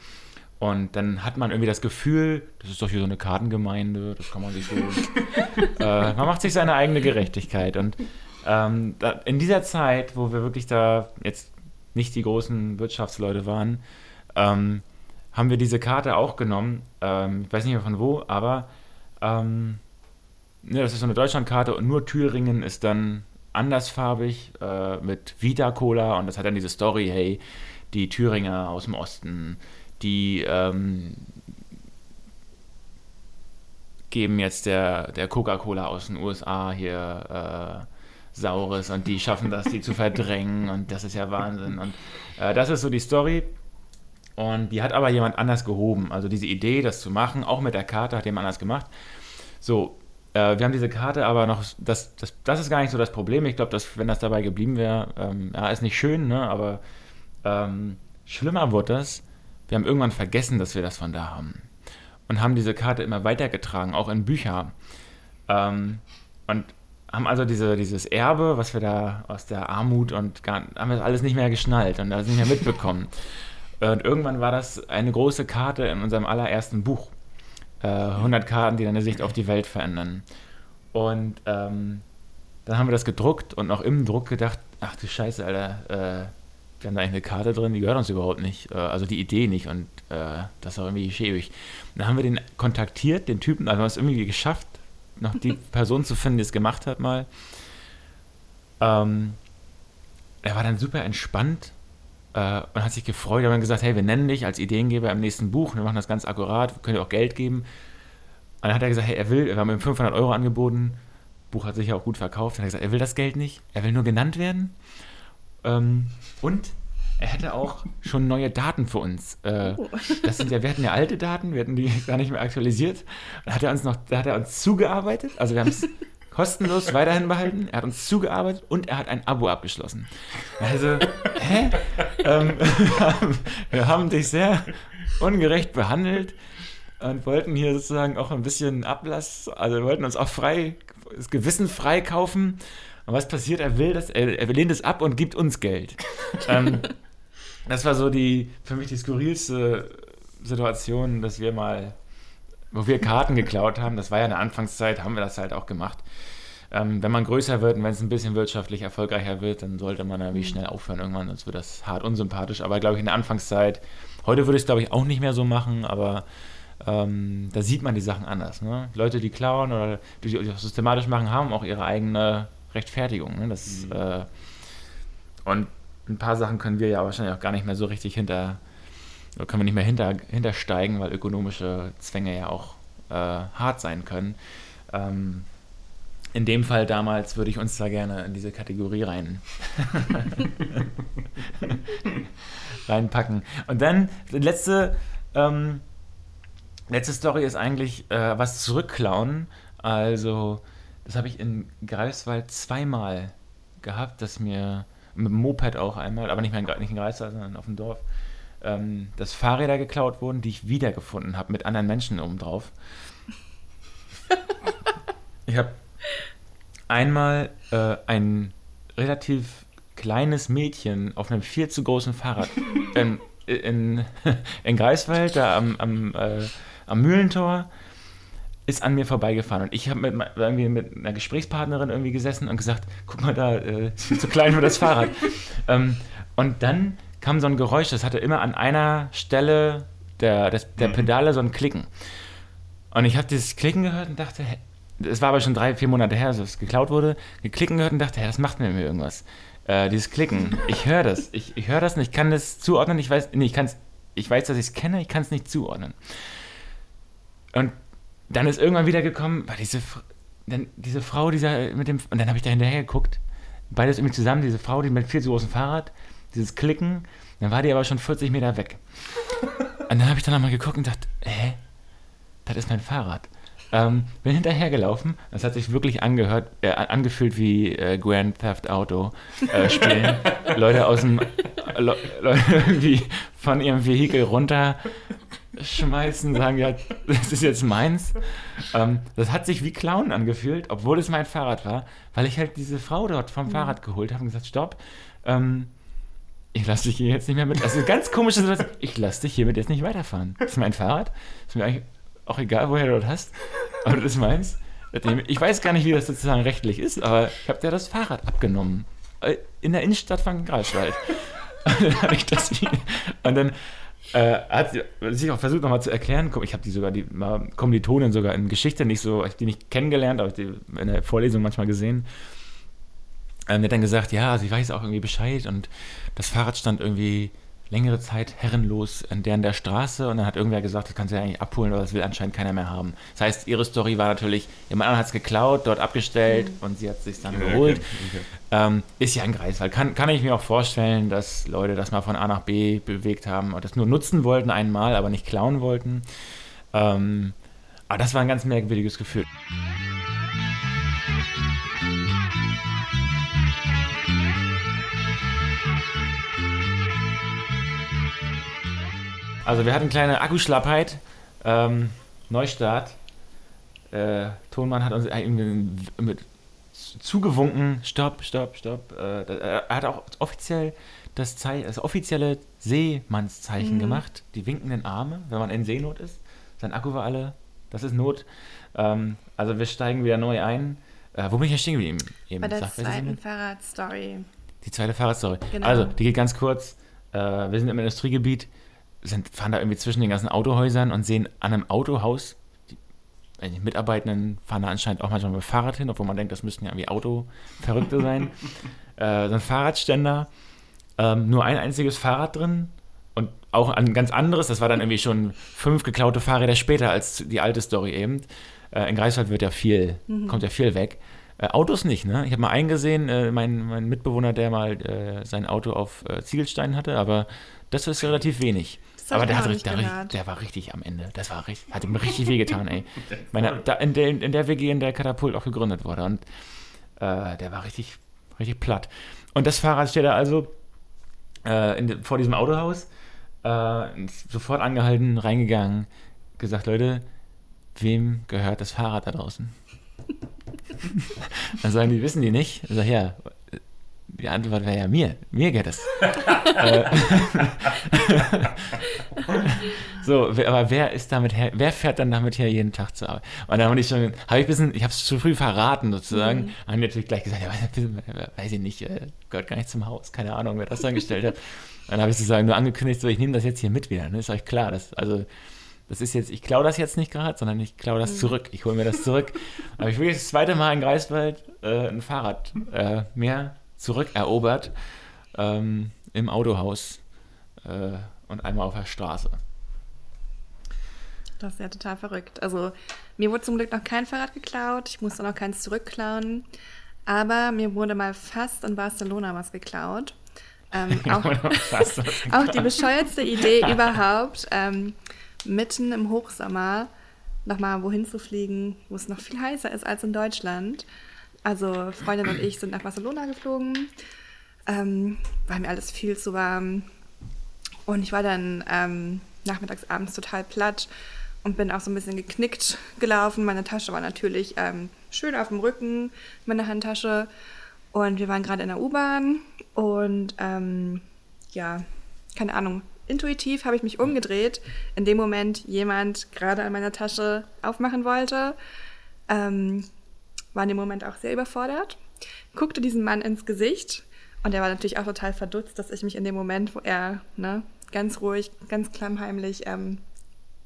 Und dann hat man irgendwie das Gefühl, das ist doch hier so eine Kartengemeinde, das kann man sich so. äh, man macht sich seine eigene Gerechtigkeit. Und ähm, da, in dieser Zeit, wo wir wirklich da jetzt nicht die großen Wirtschaftsleute waren, ähm, haben wir diese Karte auch genommen. Ähm, ich weiß nicht mehr von wo, aber ähm, ne, das ist so eine Deutschlandkarte und nur Thüringen ist dann andersfarbig äh, mit Vita Cola und das hat dann diese Story, hey, die Thüringer aus dem Osten, die ähm, geben jetzt der, der Coca-Cola aus den USA hier äh, Saures und die schaffen das, die zu verdrängen und das ist ja Wahnsinn. Und äh, das ist so die Story. Und die hat aber jemand anders gehoben. Also diese Idee, das zu machen, auch mit der Karte, hat jemand anders gemacht. So, äh, wir haben diese Karte aber noch, das, das, das ist gar nicht so das Problem. Ich glaube, wenn das dabei geblieben wäre, ähm, ja, ist nicht schön, ne? aber ähm, schlimmer wurde das. Wir haben irgendwann vergessen, dass wir das von da haben. Und haben diese Karte immer weitergetragen, auch in Bücher. Ähm, und haben also diese, dieses Erbe, was wir da aus der Armut und gar, haben wir alles nicht mehr geschnallt und alles nicht mehr mitbekommen. Und irgendwann war das eine große Karte in unserem allerersten Buch. Äh, 100 Karten, die deine Sicht auf die Welt verändern. Und ähm, dann haben wir das gedruckt und noch im Druck gedacht, ach du Scheiße, Alter, äh, wir haben da eigentlich eine Karte drin, die gehört uns überhaupt nicht. Äh, also die Idee nicht und äh, das ist auch irgendwie schäbig. Dann haben wir den kontaktiert, den Typen, also haben es irgendwie geschafft, noch die Person zu finden, die es gemacht hat mal. Ähm, er war dann super entspannt äh, und hat sich gefreut. Wir haben gesagt, hey, wir nennen dich als Ideengeber im nächsten Buch, wir machen das ganz akkurat, können dir auch Geld geben. Und dann hat er gesagt, hey, er will, wir haben ihm 500 Euro angeboten, Buch hat sich ja auch gut verkauft. Er hat gesagt, er will das Geld nicht, er will nur genannt werden. Ähm, und er hätte auch schon neue Daten für uns. Äh, Oh. das sind ja, wir hatten ja alte Daten, wir hatten die gar nicht mehr aktualisiert. Da hat er uns noch, da hat er uns zugearbeitet. Also wir haben es kostenlos weiterhin behalten. Er hat uns zugearbeitet und er hat ein Abo abgeschlossen. Also, hä? Ähm, wir, haben, dich sehr ungerecht behandelt und wollten hier sozusagen auch ein bisschen Ablass, also wollten uns auch frei, das Gewissen frei kaufen. Und was passiert? Er will das, er, er lehnt es ab und gibt uns Geld. ähm, das war so die, für mich die skurrilste Situation, dass wir mal, wo wir Karten geklaut haben, das war ja in der Anfangszeit, haben wir das halt auch gemacht. Ähm, wenn man größer wird und wenn es ein bisschen wirtschaftlich erfolgreicher wird, dann sollte man irgendwie schnell aufhören irgendwann, sonst wird das hart unsympathisch. Aber glaube ich in der Anfangszeit, heute würde ich es glaube ich auch nicht mehr so machen, aber ähm, da sieht man die Sachen anders. Ne? Leute, die klauen oder die die das systematisch machen, haben auch ihre eigene Rechtfertigung. Ne? Das, äh, und ein paar Sachen können wir ja wahrscheinlich auch gar nicht mehr so richtig hinter, oder können wir nicht mehr hinter, hintersteigen, weil ökonomische Zwänge ja auch äh, hart sein können. Ähm, in dem Fall damals würde ich uns da gerne in diese Kategorie rein reinpacken. Und dann die letzte ähm, letzte Story ist eigentlich äh, was zurückklauen. Also das habe ich in Greifswald zweimal gehabt, dass mir mit dem Moped auch einmal, aber nicht mehr in, nicht in Greifswald, sondern auf dem Dorf, ähm, dass Fahrräder geklaut wurden, die ich wiedergefunden habe mit anderen Menschen oben drauf. ich habe einmal äh, ein relativ kleines Mädchen auf einem viel zu großen Fahrrad in, in, in Greifswald, da am, am, äh, am Mühlentor, ist an mir vorbeigefahren. Und ich habe mit, irgendwie mit einer Gesprächspartnerin irgendwie gesessen und gesagt, guck mal da, äh, ist viel zu klein für das Fahrrad. ähm, und dann kam so ein Geräusch, das hatte immer an einer Stelle der, des, der Pedale so ein Klicken. Und ich habe dieses Klicken gehört und dachte, es war aber schon drei, vier Monate her, dass es geklaut wurde, geklicken gehört und dachte, hä, das macht mir irgendwas. Äh, dieses Klicken, ich höre das, ich, ich höre das und ich kann das zuordnen, ich weiß, nee, ich kann's, ich weiß, dass ich es kenne, ich kann es nicht zuordnen. Und dann ist irgendwann wieder gekommen, war diese, dann diese Frau, dieser mit dem, und dann habe ich da hinterher geguckt, beides irgendwie zusammen, diese Frau, die mit viel zu großem Fahrrad, dieses Klicken, dann war die aber schon 40 Meter weg. Und dann habe ich dann nochmal geguckt und dachte, hä? Das ist mein Fahrrad. Ähm, bin hinterhergelaufen. Das hat sich wirklich angehört, äh, angefühlt wie äh, Grand Theft Auto äh, spielen. Leute aus dem Le Leute irgendwie von ihrem Vehikel runterschmeißen, sagen, ja, das ist jetzt meins. Ähm, das hat sich wie Clown angefühlt, obwohl es mein Fahrrad war, weil ich halt diese Frau dort vom Fahrrad geholt habe und gesagt, stopp, ähm, ich lasse dich hier jetzt nicht mehr mit. Also ganz komische Situation. Ich lasse dich hiermit jetzt nicht weiterfahren. Das ist mein Fahrrad. Ist mir eigentlich auch egal, woher du das hast. Aber das ist meins. Ich weiß gar nicht, wie das sozusagen rechtlich ist, aber ich habe dir das Fahrrad abgenommen. In der Innenstadt von Greifswald. Und dann habe ich das Und dann äh, hat sie sich auch versucht nochmal zu erklären. Ich habe die sogar, die Kommilitonin sogar in Geschichte nicht so, ich hab die nicht kennengelernt, aber ich die in der Vorlesung manchmal gesehen. Ähm, der hat dann gesagt, ja, also ich weiß auch irgendwie Bescheid und das Fahrrad stand irgendwie längere Zeit herrenlos an der, an der Straße und dann hat irgendwer gesagt, das kannst du ja eigentlich abholen, aber das will anscheinend keiner mehr haben. Das heißt, ihre Story war natürlich, jemand anderes hat es geklaut, dort abgestellt und sie hat es sich dann geholt. Okay, okay. Ähm, ist ja ein Greifswald. Kann, kann ich mir auch vorstellen, dass Leute das mal von A nach B bewegt haben und das nur nutzen wollten einmal, aber nicht klauen wollten. Ähm, aber das war ein ganz merkwürdiges Gefühl. Also wir hatten kleine Akkuschlappheit, ähm, Neustart. Äh, Tonmann hat uns irgendwie mit zugewunken, stopp, stopp, stopp. Äh, er hat auch offiziell das, Zei das offizielle Seemannszeichen gemacht, die winkenden Arme, wenn man in Seenot ist. Sein Akku war alle, das ist Not. Ähm, also wir steigen wieder neu ein. Äh, wo bin ich hier stehen geblieben? Eben, Bei der sag, zweiten? Fahrradstory. Die zweite Fahrradstory. Genau. Also, die geht ganz kurz. Äh, wir sind im Industriegebiet, sind, fahren da irgendwie zwischen den ganzen Autohäusern und sehen an einem Autohaus, die, die Mitarbeitenden fahren da anscheinend auch manchmal mit dem Fahrrad hin, obwohl man denkt, das müssten ja irgendwie Autoverrückte sein. äh, so ein Fahrradständer, ähm, nur ein einziges Fahrrad drin und auch ein ganz anderes, das war dann irgendwie schon fünf geklaute Fahrräder später als die alte Story eben. Äh, in Greifswald wird ja viel, kommt ja viel weg. Äh, Autos nicht, ne? Ich habe mal eingesehen, äh, mein, mein Mitbewohner, der mal äh, sein Auto auf äh, Ziegelsteinen hatte, aber das ist relativ wenig. Das Aber der, hat, der, gehört. der war richtig am Ende. Das war richtig, hat ihm richtig wehgetan, ey. Meine, da, in, der, in der WG, in der Katapult auch gegründet wurde. Und äh, der war richtig, richtig platt. Und das Fahrrad steht da also äh, in, vor diesem Autohaus. Äh, sofort angehalten, reingegangen, gesagt, Leute, wem gehört das Fahrrad da draußen? Dann sagen die, wissen die nicht? Ich sag, ja, die Antwort wäre ja mir. Mir gehört es. So, aber wer ist damit her, wer fährt dann damit her jeden Tag zur Arbeit? Und dann habe ich schon, habe ich ein bisschen, ich habe es zu früh verraten sozusagen. Mhm. Haben die natürlich gleich gesagt, ja, weiß- weiß ich nicht, äh, gehört gar nicht zum Haus, keine Ahnung, wer das dann gestellt hat. Dann habe ich sozusagen nur angekündigt, so, ich nehme das jetzt hier mit wieder, ne? ist euch klar, das, also, das ist jetzt, ich klaue das jetzt nicht gerade, sondern ich klaue Mhm. das zurück, ich hole mir das zurück. Aber ich will jetzt das zweite Mal in Greifswald äh, ein Fahrrad äh, mehr zurückerobert ähm, im Autohaus äh, und einmal auf der Straße. Das ist ja total verrückt. Also mir wurde zum Glück noch kein Fahrrad geklaut. Ich musste noch keins zurückklauen. Aber mir wurde mal fast in Barcelona was geklaut. Ähm, auch, auch die bescheuertste Idee überhaupt, ähm, mitten im Hochsommer nochmal wohin zu fliegen, wo es noch viel heißer ist als in Deutschland. Also Freundin und ich sind nach Barcelona geflogen. Ähm, war mir alles viel zu warm. Und ich war dann ähm, nachmittags, abends total platt und bin auch so ein bisschen geknickt gelaufen. Meine Tasche war natürlich ähm, schön auf dem Rücken, meine Handtasche. Und wir waren gerade in der U-Bahn und ähm, ja, keine Ahnung, intuitiv habe ich mich umgedreht, in dem Moment jemand gerade an meiner Tasche aufmachen wollte. Ähm, war in dem Moment auch sehr überfordert, guckte diesem Mann ins Gesicht und er war natürlich auch total verdutzt, dass ich mich in dem Moment, wo er ne, ganz ruhig, ganz klammheimlich ähm,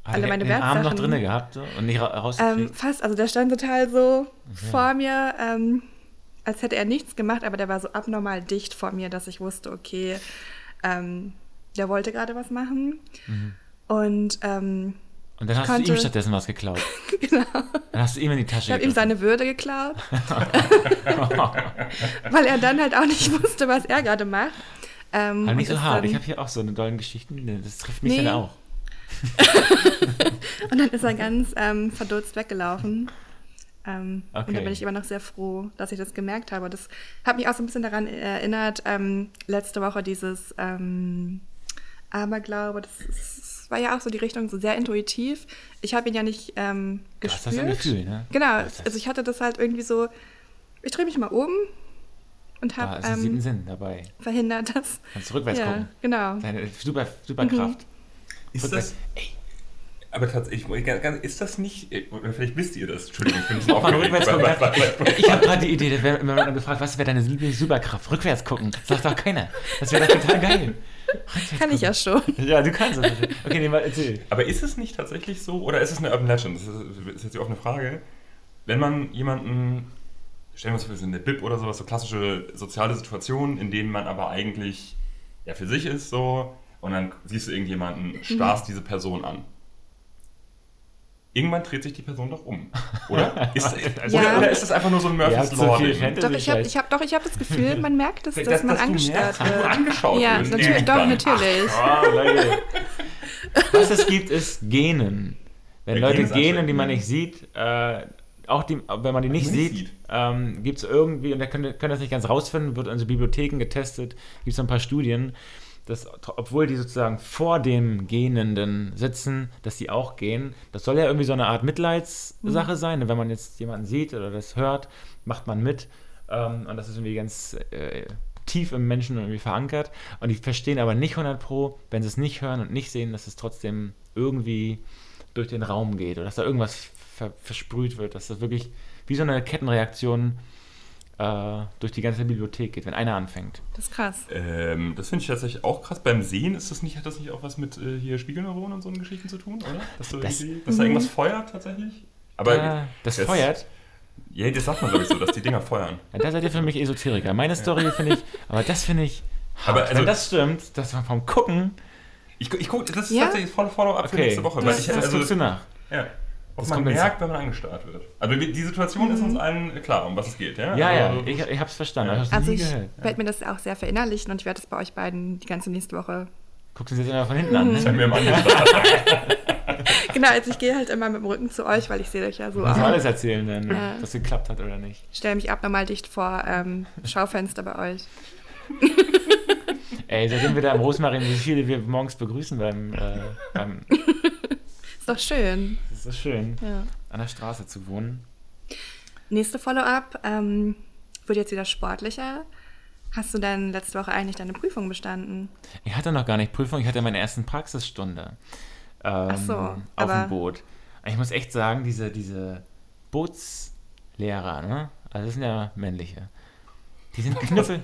Hat alle meine den Arm noch drinne gehabt so, und nicht ra ähm, rausgekriegt? fast, also der stand total so vor mir, ähm, als hätte er nichts gemacht, aber der war so abnormal dicht vor mir, dass ich wusste, okay, ähm, der wollte gerade was machen. Und ähm, und dann hast konnte- du ihm stattdessen was geklaut. genau, Dann hast du ihm in die ich Tasche habe ihm seine Würde geklaut, weil er dann halt auch nicht wusste, was er gerade macht. Ähm, Aber nicht und so hart. Dann, Ich habe hier auch so eine dollen Geschichten. Das trifft mich Nee. dann auch. und dann ist er ganz ähm, verdutzt weggelaufen. Ähm, Und Okay. da bin ich immer noch sehr froh, dass ich das gemerkt habe. Das hat mich auch so ein bisschen daran erinnert, ähm, letzte Woche dieses ähm, Aberglaube, das, ist, das war ja auch so die Richtung, so sehr intuitiv. Ich habe ihn ja nicht ähm, Du gespürt. hast das im Gefühl, ne? Genau, ist- also ich hatte das halt irgendwie so, ich drehe mich mal um und habe ist ein siebten ähm, Sinn dabei. verhindert, dass... Kannst rückwärts ja, gucken. genau. Deine super, super Kraft. Ist Rückwärts. das, aber tatsächlich, ist das nicht, äh, vielleicht wisst ihr das, Entschuldigung, ich bin ein rückwärts gucken. Ich habe gerade die Idee, da wäre immer dann gefragt, was wäre deine Lieblings-Superkraft? Rückwärts gucken. Das sagt doch keiner. Das wäre doch total geil. Kann ich ja schon. Ja, du kannst das. Okay, nee, mal erzähl. Aber ist es nicht tatsächlich so, oder ist es eine Urban Legend? Das ist, ist jetzt die offene Frage. Wenn man jemanden, stellen wir uns vor, wir sind in der Bib oder sowas, so klassische soziale Situationen, in denen man aber eigentlich ja für sich ist, so, und dann siehst du irgendjemanden, starrst diese Person an. Irgendwann dreht sich die Person doch um, oder? Ist, Ja. oder, oder ist das einfach nur so ein Murphy's so Law? Doch, ich habe hab, doch, ich hab das Gefühl, man merkt es, dass, Dass- man dass angestarrt merkst, dass du wird. angeschaut ja, natürlich, doch, natürlich. Oh, Leute. Was es gibt, ist Genen. Wenn Ja, Leute genen, die man nicht sieht, äh, auch die, wenn man die nicht nicht sieht, sieht. ähm, gibt es irgendwie, und da können, können das nicht ganz rausfinden, wird in so Bibliotheken getestet, gibt es ein paar Studien, dass, obwohl die sozusagen vor dem Gähnenden sitzen, dass die auch gehen. Das soll ja irgendwie so eine Art Mitleidssache sein. Wenn man jetzt jemanden sieht oder das hört, macht man mit. Ähm, und das ist irgendwie ganz äh, tief im Menschen irgendwie verankert. Und die verstehen aber nicht 100 Pro, wenn sie es nicht hören und nicht sehen, dass es trotzdem irgendwie durch den Raum geht oder dass da irgendwas ver versprüht wird, dass das wirklich wie so eine Kettenreaktion äh, durch die ganze Bibliothek geht, wenn einer anfängt. Das ist krass. Ähm, das finde ich tatsächlich auch krass. Beim Sehen ist das nicht, hat das nicht auch was mit äh, hier Spiegelneuronen und so Geschichten zu tun, oder? Dass, du Das- irgendwie, dass da irgendwas feuert tatsächlich? Aber äh, das feuert. Ja, das sagt man glaube ich so, dass die Dinger feuern. Ja, da seid ihr für mich Esoteriker. Meine Story finde ich, aber das finde ich. Aber also- Wenn das stimmt, dass man vom Gucken. Ich, ich guck, das ist Ja? tatsächlich voll Follow-up für Okay. nächste Woche. Das- Weil ich, Das also, guckst du nach. ja. Ob Das man merkt, wenn man angestarrt wird. Also die Situation ist uns allen klar, um was es geht, ja? Ja, ja, Also, ich, ich hab's verstanden. Ja. Ich Also ich werde mir das auch sehr verinnerlichen und ich werde das bei euch beiden die ganze nächste Woche. Guckt uns jetzt immer von hinten an. Das Ne? haben wir im angestarrt. Genau, also ich gehe halt immer mit dem Rücken zu euch, weil ich sehe euch ja so Kannst du aus. alles erzählen, wenn Ja. das geklappt hat oder nicht. Stelle mich abnormal dicht vor ähm, Schaufenster bei euch. Ey, seitdem wir da im Rosmarin, wie viele wir morgens begrüßen beim, äh, beim Ist doch schön. Das ist so schön, Ja. an der Straße zu wohnen. Nächste Follow-up ähm, wird jetzt wieder sportlicher. Hast du denn letzte Woche eigentlich deine Prüfung bestanden? Ich hatte noch gar nicht Prüfung, ich hatte meine ersten Praxisstunde ähm, so, auf aber- dem Boot. Ich muss echt sagen, diese, diese Bootslehrer, ne? Also das sind ja männliche. Die sind Knüppel.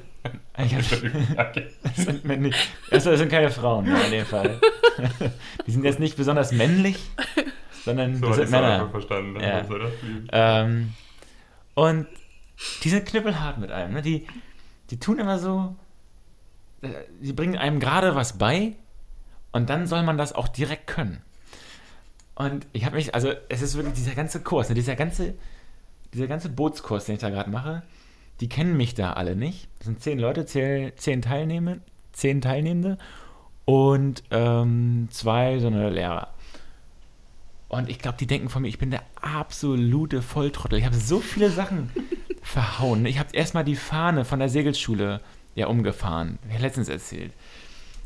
Ich hab- Okay. Das sind, männlich. also das sind keine Frauen ne, in dem Fall. Die sind jetzt nicht besonders männlich, sondern So das sind Männer. verstanden. Ja. Das- Ähm, und die sind knüppelhart mit einem. Ne? Die, die tun immer so, äh, die bringen einem gerade was bei und dann soll man das auch direkt können. Und ich habe mich, also es ist wirklich dieser ganze Kurs, ne, dieser ganze, dieser ganze Bootskurs, den ich da gerade mache, die kennen mich da alle nicht. Das sind zehn Leute, zehn, zehn Teilnehmer, zehn Teilnehmende und ähm, zwei so eine Lehrer. Und ich glaube, die denken von mir, ich bin der absolute Volltrottel. Ich habe so viele Sachen verhauen. Ich habe erstmal die Fahne von der Segelschule ja umgefahren. Ich letztens erzählt.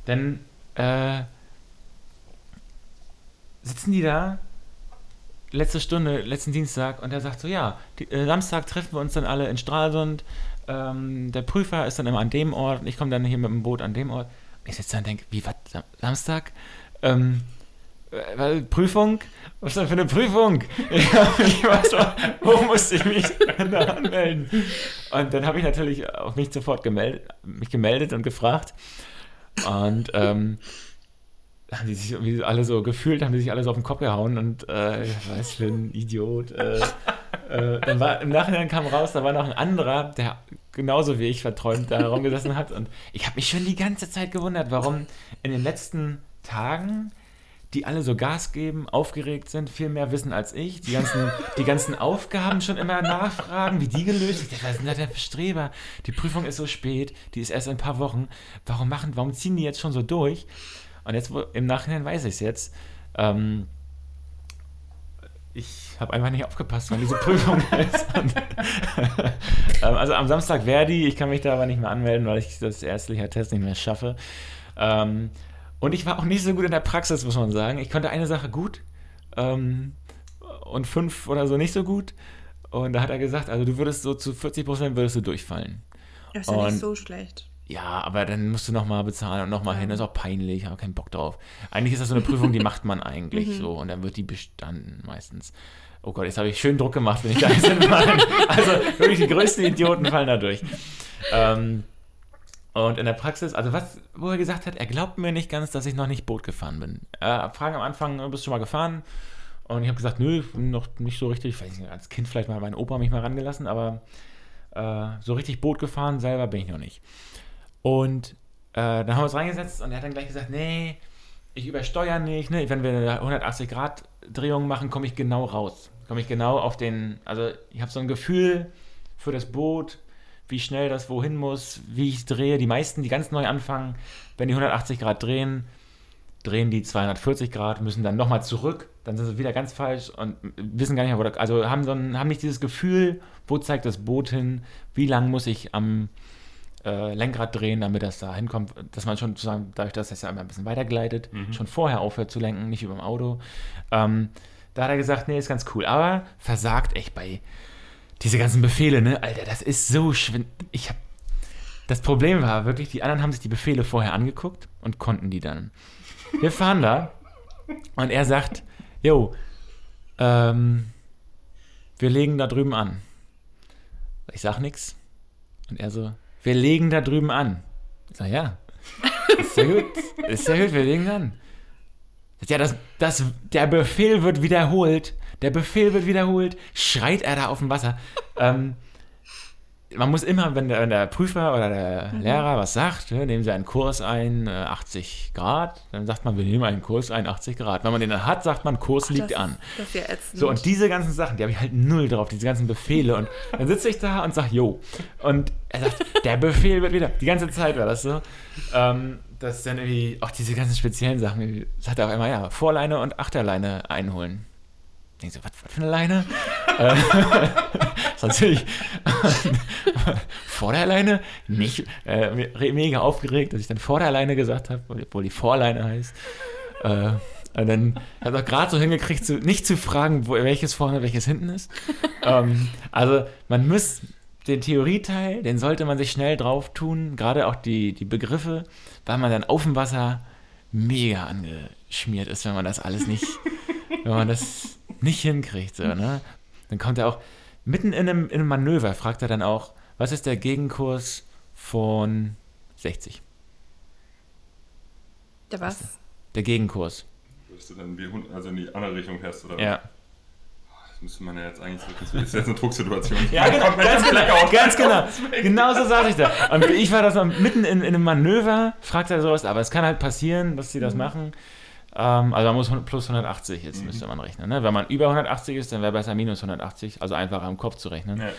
Dann äh, sitzen die da, letzte Stunde, letzten Dienstag, und er sagt so, ja, die, äh, Samstag treffen wir uns dann alle in Stralsund. Ähm, der Prüfer ist dann immer an dem Ort und ich komme dann hier mit dem Boot an dem Ort. Ich sitze da und denke, wie, was, Sam- Samstag? Ähm, äh, Prüfung? Was denn für eine Prüfung? Ich weiß doch, wo musste ich mich da anmelden? Und dann habe ich natürlich auf mich sofort gemeldet, mich gemeldet und gefragt. Und ähm, haben die sich irgendwie alle so gefühlt, haben die sich alle so auf den Kopf gehauen und äh, ich weiß für ein Idiot. Äh, äh, dann war, Im Nachhinein kam raus, da war noch ein anderer, der genauso wie ich verträumt da herumgesessen hat. Und ich habe mich schon die ganze Zeit gewundert, warum in den letzten Tagen die alle so Gas geben, aufgeregt sind, viel mehr wissen als ich, die ganzen, die ganzen Aufgaben schon immer nachfragen, wie die gelöst sind. Was sind das denn für Streber? Die Prüfung ist so spät, die ist erst in ein paar Wochen. Warum machen, warum ziehen die jetzt schon so durch? Und jetzt im Nachhinein weiß ich es jetzt. Ähm, ich habe einfach nicht aufgepasst, wann diese Prüfung ist. Und, ähm, also am Samstag die, ich kann mich da aber nicht mehr anmelden, weil ich das ärztliche Test nicht mehr schaffe. Ähm, und ich war auch nicht so gut in der Praxis, muss man sagen. Ich konnte eine Sache gut ähm, und fünf oder so nicht so gut. Und da hat er gesagt, also du würdest so zu 40 Prozent würdest du durchfallen. Das ist ja Und- nicht so schlecht. Ja, aber dann musst du nochmal bezahlen und nochmal hin. Das ist auch peinlich, habe keinen Bock drauf. Eigentlich ist das so eine Prüfung, die macht man eigentlich so und dann wird die bestanden meistens. Oh Gott, jetzt habe ich schön Druck gemacht, wenn ich da hinfallen. Also wirklich die größten Idioten fallen da durch. Ähm, und in der Praxis, also was, wo er gesagt hat, er glaubt mir nicht ganz, dass ich noch nicht Boot gefahren bin. Äh, Fragen am Anfang, bist du schon mal gefahren? Und ich habe gesagt, nö, noch nicht so richtig. Ich weiß nicht, als Kind vielleicht mal mein Opa mich mal rangelassen, aber äh, so richtig Boot gefahren selber bin ich noch nicht. Und äh, dann haben wir uns reingesetzt und er hat dann gleich gesagt, nee, ich übersteuere nicht. Ne? Wenn wir eine 180-Grad-Drehung machen, komme ich genau raus. Komme ich genau auf den, also ich habe so ein Gefühl für das Boot, wie schnell das wohin muss, wie ich drehe. Die meisten, die ganz neu anfangen, wenn die 180 Grad drehen, drehen die 240 Grad, müssen dann nochmal zurück, dann sind sie wieder ganz falsch und wissen gar nicht mehr, wo da, also haben, so ein, haben nicht dieses Gefühl, wo zeigt das Boot hin, wie lang muss ich am äh, Lenkrad drehen, damit das da hinkommt, dass man schon sozusagen, dadurch, dass das ja immer ein bisschen weiter gleitet, schon vorher aufhört zu lenken, nicht über dem Auto. Ähm, da hat er gesagt, nee, ist ganz cool, aber versagt echt bei diese ganzen Befehle, ne? Alter, das ist so schwind. Ich hab. Das Problem war wirklich, die anderen haben sich die Befehle vorher angeguckt und konnten die dann. Wir fahren da und er sagt, jo, ähm, wir legen da drüben an. Ich sag nix. Und er so, wir legen da drüben an. Ich sag, ja. Ist ja gut. Ist ja gut, wir legen an. Ja, das, das, der Befehl wird wiederholt. Der Befehl wird wiederholt. Schreit er da auf dem Wasser. ähm, man muss immer, wenn der, wenn der Prüfer oder der Lehrer was sagt, ne, nehmen Sie einen Kurs ein, äh, 80 Grad, dann sagt man, wir nehmen einen Kurs ein, 80 Grad. Wenn man den dann hat, sagt man, Kurs Ach, liegt an. Das ist ja. So, und diese ganzen Sachen, die habe ich halt null drauf, diese ganzen Befehle. Und dann sitze ich da und sage, jo. Und er sagt, der Befehl wird wieder. Die ganze Zeit war das so. Ähm, dass dann irgendwie auch diese ganzen speziellen Sachen, sagt er auch immer, ja, Vorleine und Achterleine einholen. Ich so, was, was für eine Leine? Äh, das ist natürlich Vorderleine nicht äh, me- mega aufgeregt, dass ich dann Vorderleine gesagt habe, obwohl die Vorleine heißt. Äh, und dann hat er gerade so hingekriegt, zu, nicht zu fragen, wo, welches vorne, welches hinten ist. ähm, also man muss den Theorieteil, den sollte man sich schnell drauf tun, gerade auch die, die Begriffe, weil man dann auf dem Wasser mega angeschmiert ist, wenn man das alles nicht, wenn man das nicht hinkriegt. So, ne? Dann kommt er auch mitten in einem, in einem Manöver, fragt er dann auch, was ist der Gegenkurs von 60? Der was? Der Gegenkurs. Würdest du dann wie Hund, also in die andere Richtung fährst, oder? Ja. Das müsste man ja jetzt eigentlich so. Das ist jetzt eine Drucksituation. Ja, genau, ganz genau, ganz genau. Genau so saß ich da. Und ich war das mitten in, in einem Manöver, fragt er sowas, aber es kann halt passieren, dass sie das machen. Ähm, also man muss 100 plus 180 jetzt müsste man rechnen. Ne? Wenn man über 180 ist, dann wäre besser minus 180, also einfacher im Kopf zu rechnen. Ja.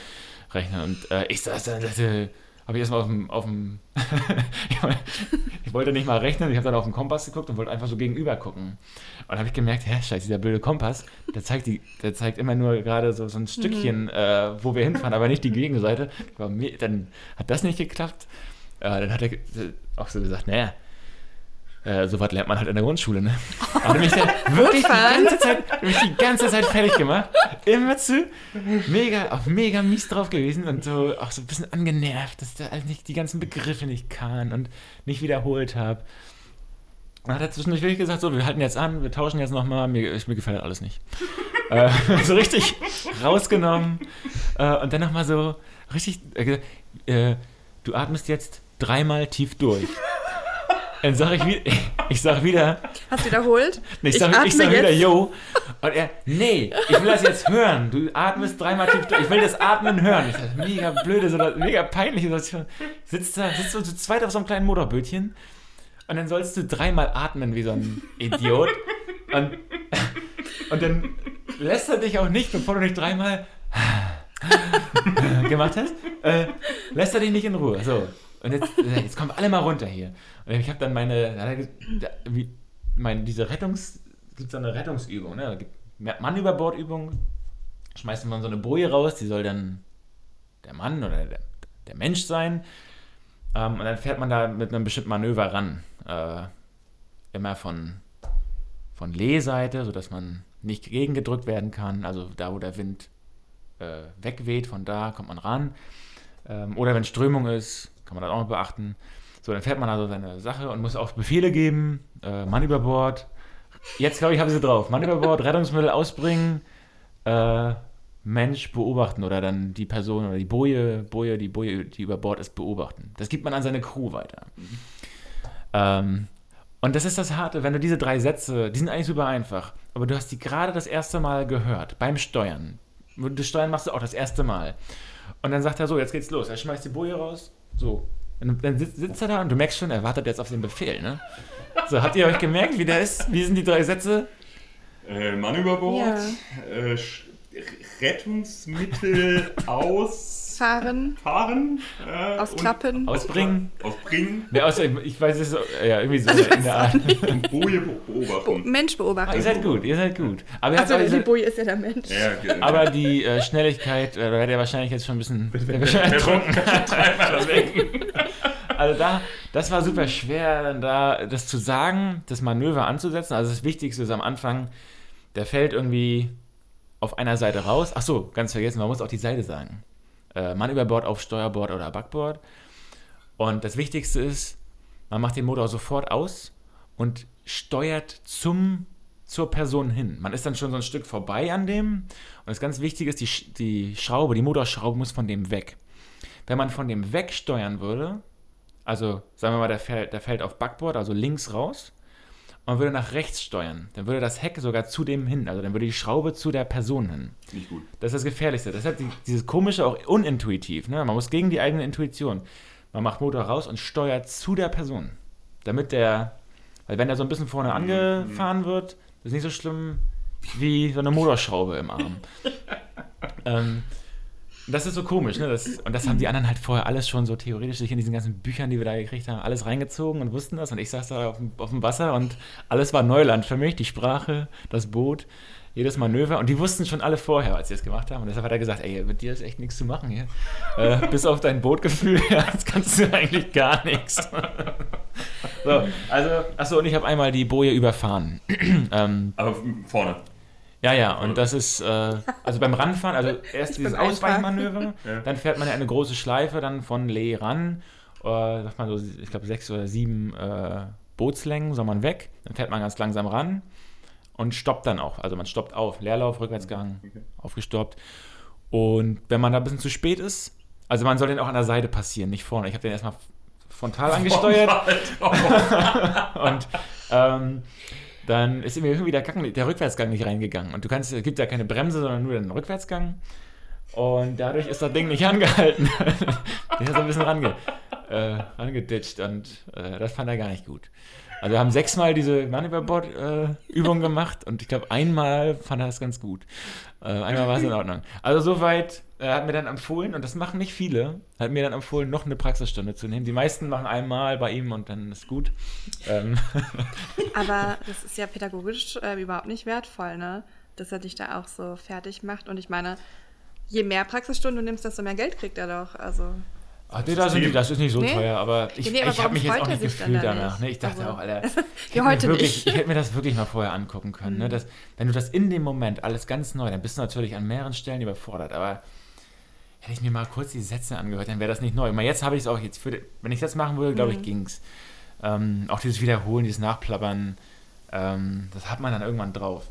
rechnen. Und äh, ich saß da und dachte, habe ich erstmal auf dem, auf dem ich wollte nicht mal rechnen, ich habe dann auf den Kompass geguckt und wollte einfach so gegenüber gucken. Und habe ich gemerkt, hä, scheiße, dieser blöde Kompass, der zeigt, die, der zeigt immer nur gerade so, so ein Stückchen, äh, wo wir hinfahren, aber nicht die Gegenseite. Dann hat das nicht geklappt. Äh, dann hat er auch so gesagt, naja, äh, sowas lernt man halt in der Grundschule, ne? Aber mich dann wirklich die ganze Zeit, mich die ganze Zeit fertig gemacht. Immer zu. Mega, auch mega mies drauf gewesen und so auch so ein bisschen angenervt, dass der halt nicht die ganzen Begriffe nicht kann und nicht wiederholt habe. Dann hat er zwischendurch wirklich gesagt, so, wir halten jetzt an, wir tauschen jetzt nochmal, mir, mir gefällt alles nicht. äh, so richtig rausgenommen äh, und dann nochmal so richtig, äh, äh, du atmest jetzt dreimal tief durch. Dann sage ich, wie- ich sag wieder, Hast du wiederholt? ich sag, ich atme sag wieder, yo. Und er, nee, ich will das jetzt hören. Du atmest dreimal tief durch. Ich will das Atmen hören. Ich sag, mega blöde, so eine mega peinliche Situation. Sitzt da, sitzt du zu zweit auf so einem kleinen Motorbötchen und dann sollst du dreimal atmen wie so ein Idiot. Und, und dann lässt er dich auch nicht, bevor du nicht dreimal gemacht hast, äh, lässt er dich nicht in Ruhe. So. Und jetzt, äh, jetzt kommen alle mal runter hier. Und ich habe dann meine, da hat er ge- da- wie, mein, diese Rettungs, gibt so eine Rettungsübung, ne? Mann über Bordübung, schmeißt man so eine Boje raus, die soll dann der Mann oder der, der Mensch sein. Ähm, und dann fährt man da mit einem bestimmten Manöver ran. Äh, immer von, von Lehseite, sodass man nicht gegengedrückt werden kann. Also da, wo der Wind äh, wegweht, von da kommt man ran. Ähm, oder wenn Strömung ist, kann man das auch noch beachten. So, dann fährt man also seine Sache und muss auch Befehle geben. Äh, Mann über Bord. Jetzt glaube ich, habe ich sie drauf. Mann über Bord, Rettungsmittel ausbringen, äh, Mensch beobachten oder dann die Person oder die Boje, Boje, die Boje, die über Bord ist, beobachten. Das gibt man an seine Crew weiter. Ähm, und das ist das Harte, wenn du diese drei Sätze, die sind eigentlich super einfach, aber du hast die gerade das erste Mal gehört, beim Steuern. Das Steuern machst du auch das erste Mal. Und dann sagt er so, jetzt geht's los. Er schmeißt die Boje raus. So. Und dann sitzt, sitzt er da und du merkst schon, er wartet jetzt auf den Befehl, ne? So, habt ihr euch gemerkt, wie der ist? Wie sind die drei Sätze? Äh, Mann über Bord, Ja. äh, Rettungsmittel ausfahren, Fahren, äh, ausklappen. Ausbringen? Ausbringen Wer aus, ich weiß es, so- ja, irgendwie so in der Art. und Boje be- Bo beobachten. Mensch Ah, ihr beobachten. seid gut, ihr seid gut. Aber, auch die diese, Boje ist ja der Mensch. Ja, ge- aber die äh, Schnelligkeit, äh, da werdet ihr wahrscheinlich jetzt schon ein bisschen ertrunken. Also da, das war super schwer, dann da das zu sagen, das Manöver anzusetzen. Also das Wichtigste ist am Anfang, der fällt irgendwie auf einer Seite raus. Ach so, ganz vergessen, man muss auch die Seite sagen. Äh, Mann über Bord auf Steuerbord oder Backbord. Und das Wichtigste ist, man macht den Motor sofort aus und steuert zum, zur Person hin. Man ist dann schon so ein Stück vorbei an dem. Und das ganz Wichtige ist, die, die Schraube, die Motorschraube muss von dem weg. Wenn man von dem wegsteuern würde, also sagen wir mal, der fällt, der fällt auf Backbord, also links raus, und würde nach rechts steuern, dann würde das Heck sogar zu dem hin, also dann würde die Schraube zu der Person hin. Nicht gut. Das ist das Gefährlichste. Deshalb die, dieses komische auch unintuitiv. Ne? Man muss gegen die eigene Intuition. Man macht Motor raus und steuert zu der Person. Damit der, weil wenn er so ein bisschen vorne angefahren wird, ist nicht so schlimm wie so eine Motorschraube im Arm. ähm, das ist so komisch, ne? Das, und das haben die anderen halt vorher alles schon so theoretisch sich in diesen ganzen Büchern, die wir da gekriegt haben, alles reingezogen und wussten das. Und ich saß da auf dem, auf dem Wasser und alles war Neuland für mich. Die Sprache, das Boot, jedes Manöver. Und die wussten schon alle vorher, als sie das gemacht haben. Und deshalb hat er gesagt, ey, mit dir ist echt nichts zu machen hier. Äh, bis auf dein Bootgefühl, ja, das kannst du eigentlich gar nichts. so, also, achso, und ich habe einmal die Boje überfahren. ähm, Aber vorne. Ja, ja, und das ist, äh, also beim Ranfahren, also erst dieses. Ausweichmanöver, Ja. dann fährt man ja eine große Schleife dann von Lee ran, äh, sagt man so, ich glaube sechs oder sieben äh, Bootslängen soll man weg, dann fährt man ganz langsam ran und stoppt dann auch, also man stoppt auf, Leerlauf, Rückwärtsgang, Okay. aufgestoppt und wenn man da ein bisschen zu spät ist, also man soll den auch an der Seite passieren, nicht vorne, ich habe den erstmal frontal angesteuert, und ähm, dann ist mir irgendwie der, Gang, der Rückwärtsgang nicht reingegangen. Und du kannst, es gibt ja keine Bremse, sondern nur den Rückwärtsgang. Und dadurch ist das Ding nicht angehalten. der ist so ein bisschen range, äh, rangeditscht und äh, das fand er gar nicht gut. Also wir haben sechsmal diese Manöverboard-Übung gemacht und ich glaube einmal fand er das ganz gut. Äh, einmal war es in Ordnung. Also soweit er hat mir dann empfohlen, und das machen nicht viele, hat mir dann empfohlen, noch eine Praxisstunde zu nehmen. Die meisten machen einmal bei ihm und dann ist gut. Ähm, Aber das ist ja pädagogisch äh, überhaupt nicht wertvoll, ne? Dass er dich da auch so fertig macht. Und ich meine, je mehr Praxisstunden du nimmst, desto mehr Geld kriegt er doch. Also, Ach, nee, da sind die, das ist nicht so Nee? teuer, aber ich, Nee, ich habe mich jetzt auch nicht gefühlt da danach. nicht? Ne? Ich dachte Also- auch, Alter, ich Ja, hätte mir heute wirklich, nicht. Mhm. Ich hätte mir das wirklich mal vorher angucken können. Ne? Das, wenn du das in dem Moment alles ganz neu, dann bist du natürlich an mehreren Stellen überfordert, aber hätte ich mir mal kurz die Sätze angehört, dann wäre das nicht neu. Mal jetzt habe ich es auch jetzt, für, wenn ich das machen würde, glaube Mhm. ich, ging's. Ähm, auch dieses Wiederholen, dieses Nachplappern, ähm, das hat man dann irgendwann drauf.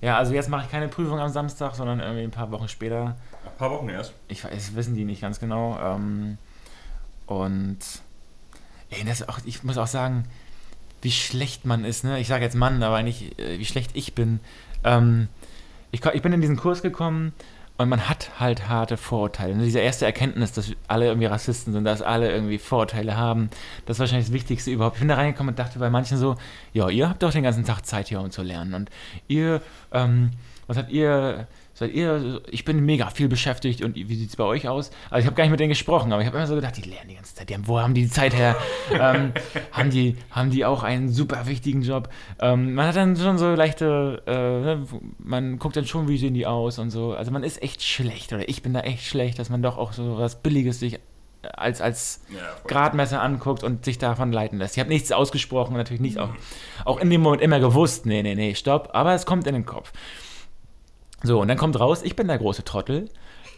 Ja, also jetzt mache ich keine Prüfung am Samstag, sondern irgendwie ein paar Wochen später. Ein paar Wochen erst. Ich weiß, das wissen die nicht ganz genau. Ähm, und ey, das auch, ich muss auch sagen, wie schlecht man ist. Ne? Ich sage jetzt Mann, aber nicht, äh, wie schlecht ich bin. Ähm, ich, ich bin in diesen Kurs gekommen und man hat halt harte Vorurteile. Ne? Diese erste Erkenntnis, dass alle irgendwie Rassisten sind, dass alle irgendwie Vorurteile haben, das ist wahrscheinlich das Wichtigste überhaupt. Ich bin da reingekommen und dachte bei manchen so, ja, ihr habt doch den ganzen Tag Zeit hier, um zu lernen. Und ihr, ähm, was habt ihr, seid ihr, ich bin mega viel beschäftigt und wie sieht es bei euch aus? Also ich habe gar nicht mit denen gesprochen, aber ich habe immer so gedacht, die lernen die ganze Zeit, die haben, wo haben die die Zeit her? ähm, haben, die, haben die auch einen super wichtigen Job? Ähm, man hat dann schon so leichte, äh, ne, man guckt dann schon, wie sehen die aus und so. Also man ist echt schlecht oder ich bin da echt schlecht, dass man doch auch so was Billiges sich als, als Ja. Gradmesser anguckt und sich davon leiten lässt. Ich habe nichts ausgesprochen und natürlich nicht auch, auch in dem Moment immer gewusst, nee, nee, nee, stopp, aber es kommt in den Kopf. So, und dann kommt raus, ich bin der große Trottel,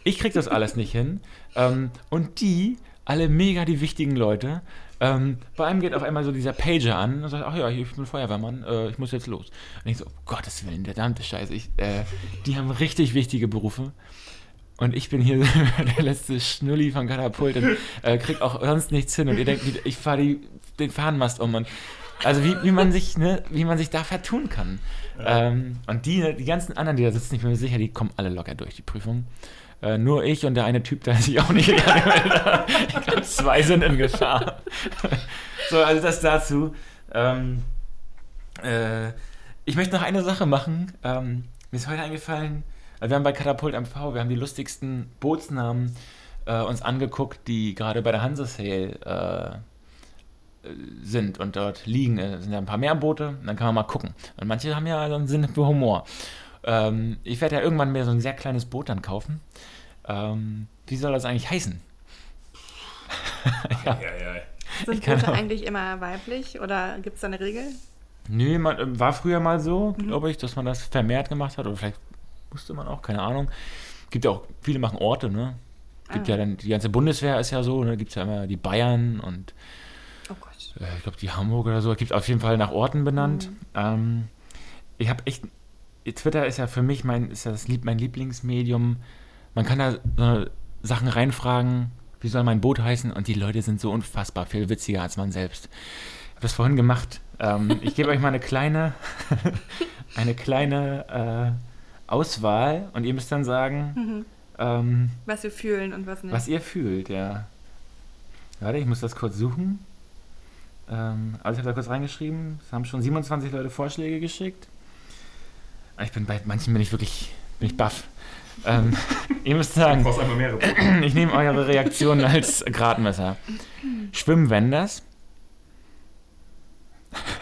ich krieg das alles nicht hin ähm, und die, alle mega die wichtigen Leute, ähm, bei einem geht auf einmal so dieser Pager an und sagt, ach ja, ich bin Feuerwehrmann, äh, ich muss jetzt los. Und ich so, um Gottes Willen, der verdammte Scheiße, ich, äh, die haben richtig wichtige Berufe. Und ich bin hier der letzte Schnulli von Katapult und äh, krieg auch sonst nichts hin. Und ihr denkt, ich fahre den Fahnenmast um. Und also wie, wie man sich, ne, wie man sich da vertun kann. Ähm, und die, die ganzen anderen, die da sitzen, ich bin mir sicher, die kommen alle locker durch die Prüfung. Äh, nur ich und der eine Typ, der sich auch nicht gemeldet Ich glaube, zwei sind in Gefahr. so, also das dazu. Ähm, äh, ich möchte noch eine Sache machen. Ähm, mir ist heute eingefallen, wir haben bei Katapult MV, wir haben die lustigsten Bootsnamen äh, uns angeguckt, die gerade bei der Hansa Sale äh, sind und dort liegen. Äh, sind ja ein paar mehr Boote, dann kann man mal gucken. Und manche haben ja so einen Sinn für Humor. Ähm, ich werde ja irgendwann mir so ein sehr kleines Boot dann kaufen. Ähm, wie soll das eigentlich heißen? Ja, ja, ja. sind kann Boote auch- eigentlich immer weiblich oder gibt es da eine Regel? Nö, man, äh, war früher mal so, Mhm. glaube ich, dass man das vermehrt gemacht hat. Oder vielleicht musste man auch, keine Ahnung. Gibt ja auch, viele machen Orte, ne? Gibt Ah. ja dann, die ganze Bundeswehr ist ja so, ne? Gibt es ja immer die Bayern und ich glaube die Hamburg oder so. Gibt auf jeden Fall nach Orten benannt. Mhm. Ähm, ich habe echt, Twitter ist ja für mich mein, ist ja das mein Lieblingsmedium. Man kann da so Sachen reinfragen, wie soll mein Boot heißen? Und die Leute sind so unfassbar viel witziger als man selbst. habe das vorhin gemacht. Ähm, ich gebe euch mal eine kleine, eine kleine äh, Auswahl und ihr müsst dann sagen, ähm, Was wir fühlen und was nicht. was ihr fühlt, ja. Warte, ich muss das kurz suchen. Ähm, also ich habe da kurz reingeschrieben. Es haben schon 27 Leute Vorschläge geschickt. Ich bin bei manchen bin ich wirklich bin ich baff. Ähm, ihr müsst sagen, ich nehme eure Reaktionen als Gradmesser. Schwimmen Wenders.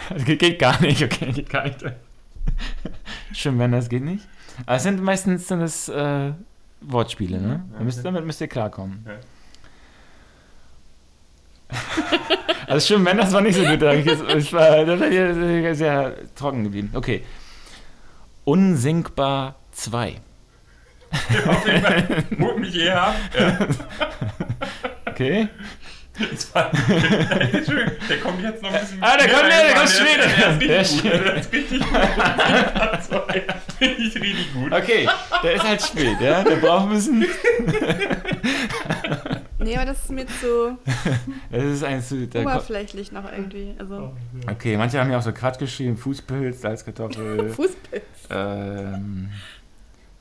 Das geht, geht gar nicht, okay, geht gar nicht. Schwimmen Wenders geht nicht. Aber es sind meistens sind es äh, Wortspiele, ne? Ja, müsst, damit müsst ihr klarkommen. Ja. Also Schwimmen Wenders war nicht so gut. es war, das sehr trocken geblieben. Okay. Unsinkbar 2. Auf jeden Fall, holt mich hierher ab. Ja. Okay. Das war, der kommt jetzt noch ein bisschen. Ah, der kommt- der rein, kommt ist- später. Der Der ist ist richtig gut. Der ist richtig gut. Finde ich richtig gut. Okay, der ist halt spät, ja? Der braucht ein bisschen. Nee, aber das ist mir zu Das ist eins zu. Oberflächlich noch irgendwie. Also okay, manche haben ja auch so Quatsch geschrieben: Fußpilz, Salzkartoffel, Fußpilz. ähm,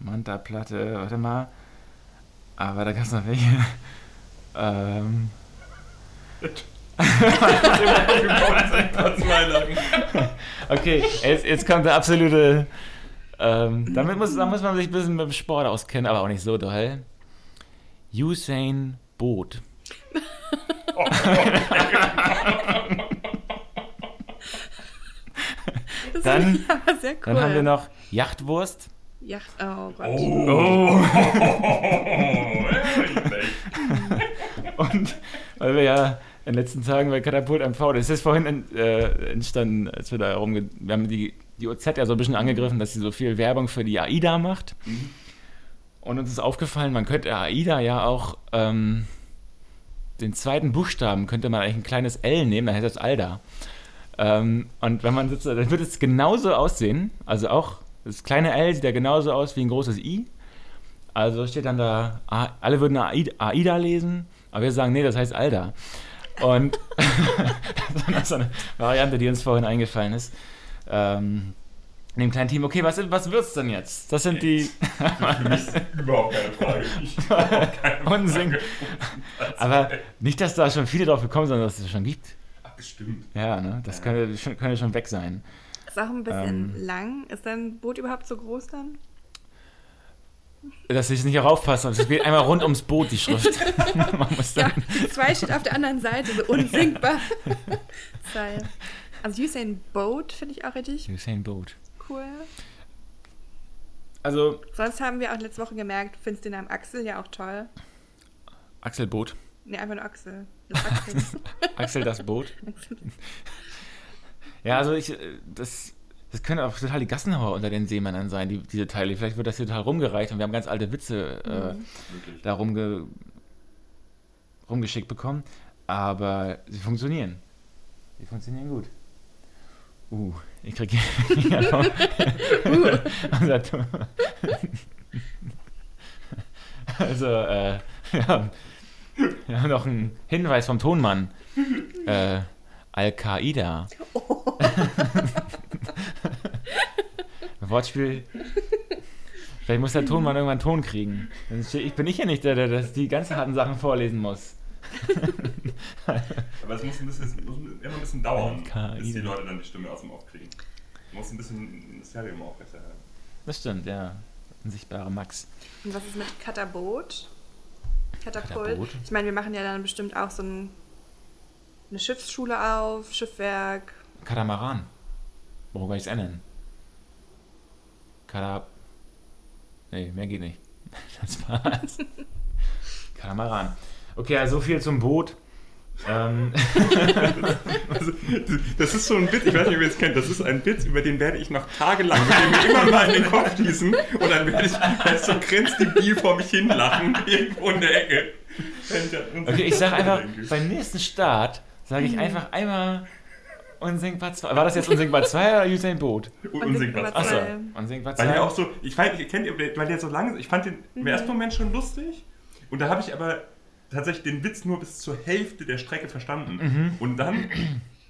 Manta-Platte, warte mal. Aber da gab es noch welche. Ähm, okay, jetzt, jetzt kommt der absolute. Ähm, damit muss, da muss man sich ein bisschen mit dem Sport auskennen, aber auch nicht so doll. Usain Boot. Das Dann- sehr cool. Dann haben wir noch Yachtwurst. Yacht, oh Gott. Oh. Und weil wir ja in den letzten Tagen bei Katapult MV, das ist vorhin en- äh, entstanden, als wir da rumge... Wir haben die, die OZ ja so ein bisschen angegriffen, dass sie so viel Werbung für die AIDA macht. Und uns ist aufgefallen, man könnte AIDA ja auch ähm, den zweiten Buchstaben, könnte man eigentlich ein kleines L nehmen, dann hätte das ALDA. Ähm, und wenn man sitzt, dann wird es genauso aussehen. Also auch das kleine L sieht ja genauso aus wie ein großes I. Also steht dann da, A- alle würden AIDA, lesen, aber wir sagen, nee, das heißt Alda. Und das war so eine Variante, die uns vorhin eingefallen ist. Ähm, in dem kleinen Team, okay, was, was wird's denn jetzt? Das sind die Für mich ist überhaupt keine Frage. Überhaupt keine Unsinn. Frage. Aber nicht, dass da schon viele drauf gekommen sind, dass es das schon gibt. Ach, bestimmt. Ja, ne? Das könnte, schon- könnte schon weg sein. Ist auch ein bisschen Ähm. lang. Ist dein Boot überhaupt so groß dann? Dass ich nicht auch aufpasse. Es geht einmal rund ums Boot, die Schrift. Man muss Ja, die zwei steht auf der anderen Seite, so unsinkbar. Zwei. Also Usain Boat finde ich auch richtig Usain Bolt. Cool. Also, Sonst haben wir auch letzte Woche gemerkt, findest du den Namen Axel ja auch toll. Axel Boot. Ne, einfach nur Axel. Das Axel. Axel das Boot. Ja, also ich, äh, das, das können auch total die Gassenhauer unter den Seemännern sein, die, diese Teile. Vielleicht wird das hier total rumgereicht und wir haben ganz alte Witze äh, Wirklich. da rumge, rumgeschickt bekommen. Aber sie funktionieren. Sie funktionieren gut. Uh, ich kriege Ton- Also, äh, ja, wir haben noch einen Hinweis vom Tonmann. Äh, Al-Qaida. Wortspiel. Vielleicht muss der Tonmann irgendwann Ton kriegen. Ich bin ich ja nicht der, der das die ganz harten Sachen vorlesen muss. Aber es muss, ein bisschen, es muss immer ein bisschen dauern, bis die Leute dann die Stimme aus dem Off kriegen. Du musst ein bisschen ein Mysterium aufrechterhalten. Das stimmt, ja. Unsichtbare Max. Und was ist mit Kataboot? Katapult? Ich meine, wir machen ja dann bestimmt auch so ein, eine Schiffsschule auf, Schiffwerk. Katamaran. Warum kann ich es ändern? Kata. Nee, mehr geht nicht. Das war's. Katamaran. Okay, also so viel zum Boot. Ähm, Also, das ist so ein Witz, ich weiß nicht, ob ihr es kennt, das ist ein Witz, über den werde ich noch tagelang mit dem mir immer mal in den Kopf schießen und dann werde ich so grenzdebil vor mich hinlachen, irgendwo in der Ecke. Okay, ich sage einfach, beim nächsten Start sage ich einfach einmal Unsinkbar 2. War das jetzt Unsinkbar 2 oder Usain Boot? Unsinkbar. Achso, Zwei. Unsinkbar Weil 2. der auch so, ich weiß, ihr kennt, ihr- weil der so lange, ich fand den im ersten Moment schon lustig und da habe ich aber tatsächlich den Witz nur bis zur Hälfte der Strecke verstanden. Und dann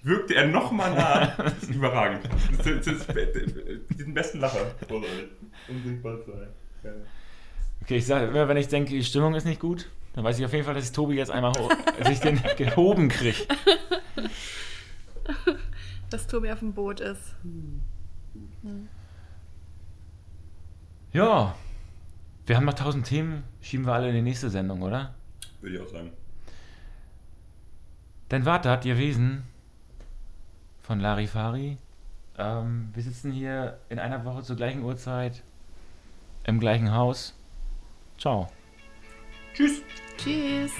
wirkte er nochmal nah. Das ist überragend. Das ist, das ist, diesen besten Lacher. Unsinkbar sein. Ja. Okay, ich sage immer, wenn ich denke, die Stimmung ist nicht gut, dann weiß ich auf jeden Fall, dass ich Tobi jetzt einmal hoch, dass ich den gehoben kriege. Dass Tobi auf dem Boot ist. Ja, wir haben noch tausend Themen, schieben wir alle in die nächste Sendung, oder? Würde ich auch sagen. Dann wart das, ihr Wesen von Larifari. Ähm, wir sitzen hier in einer Woche zur gleichen Uhrzeit im gleichen Haus. Ciao. Tschüss. Tschüss.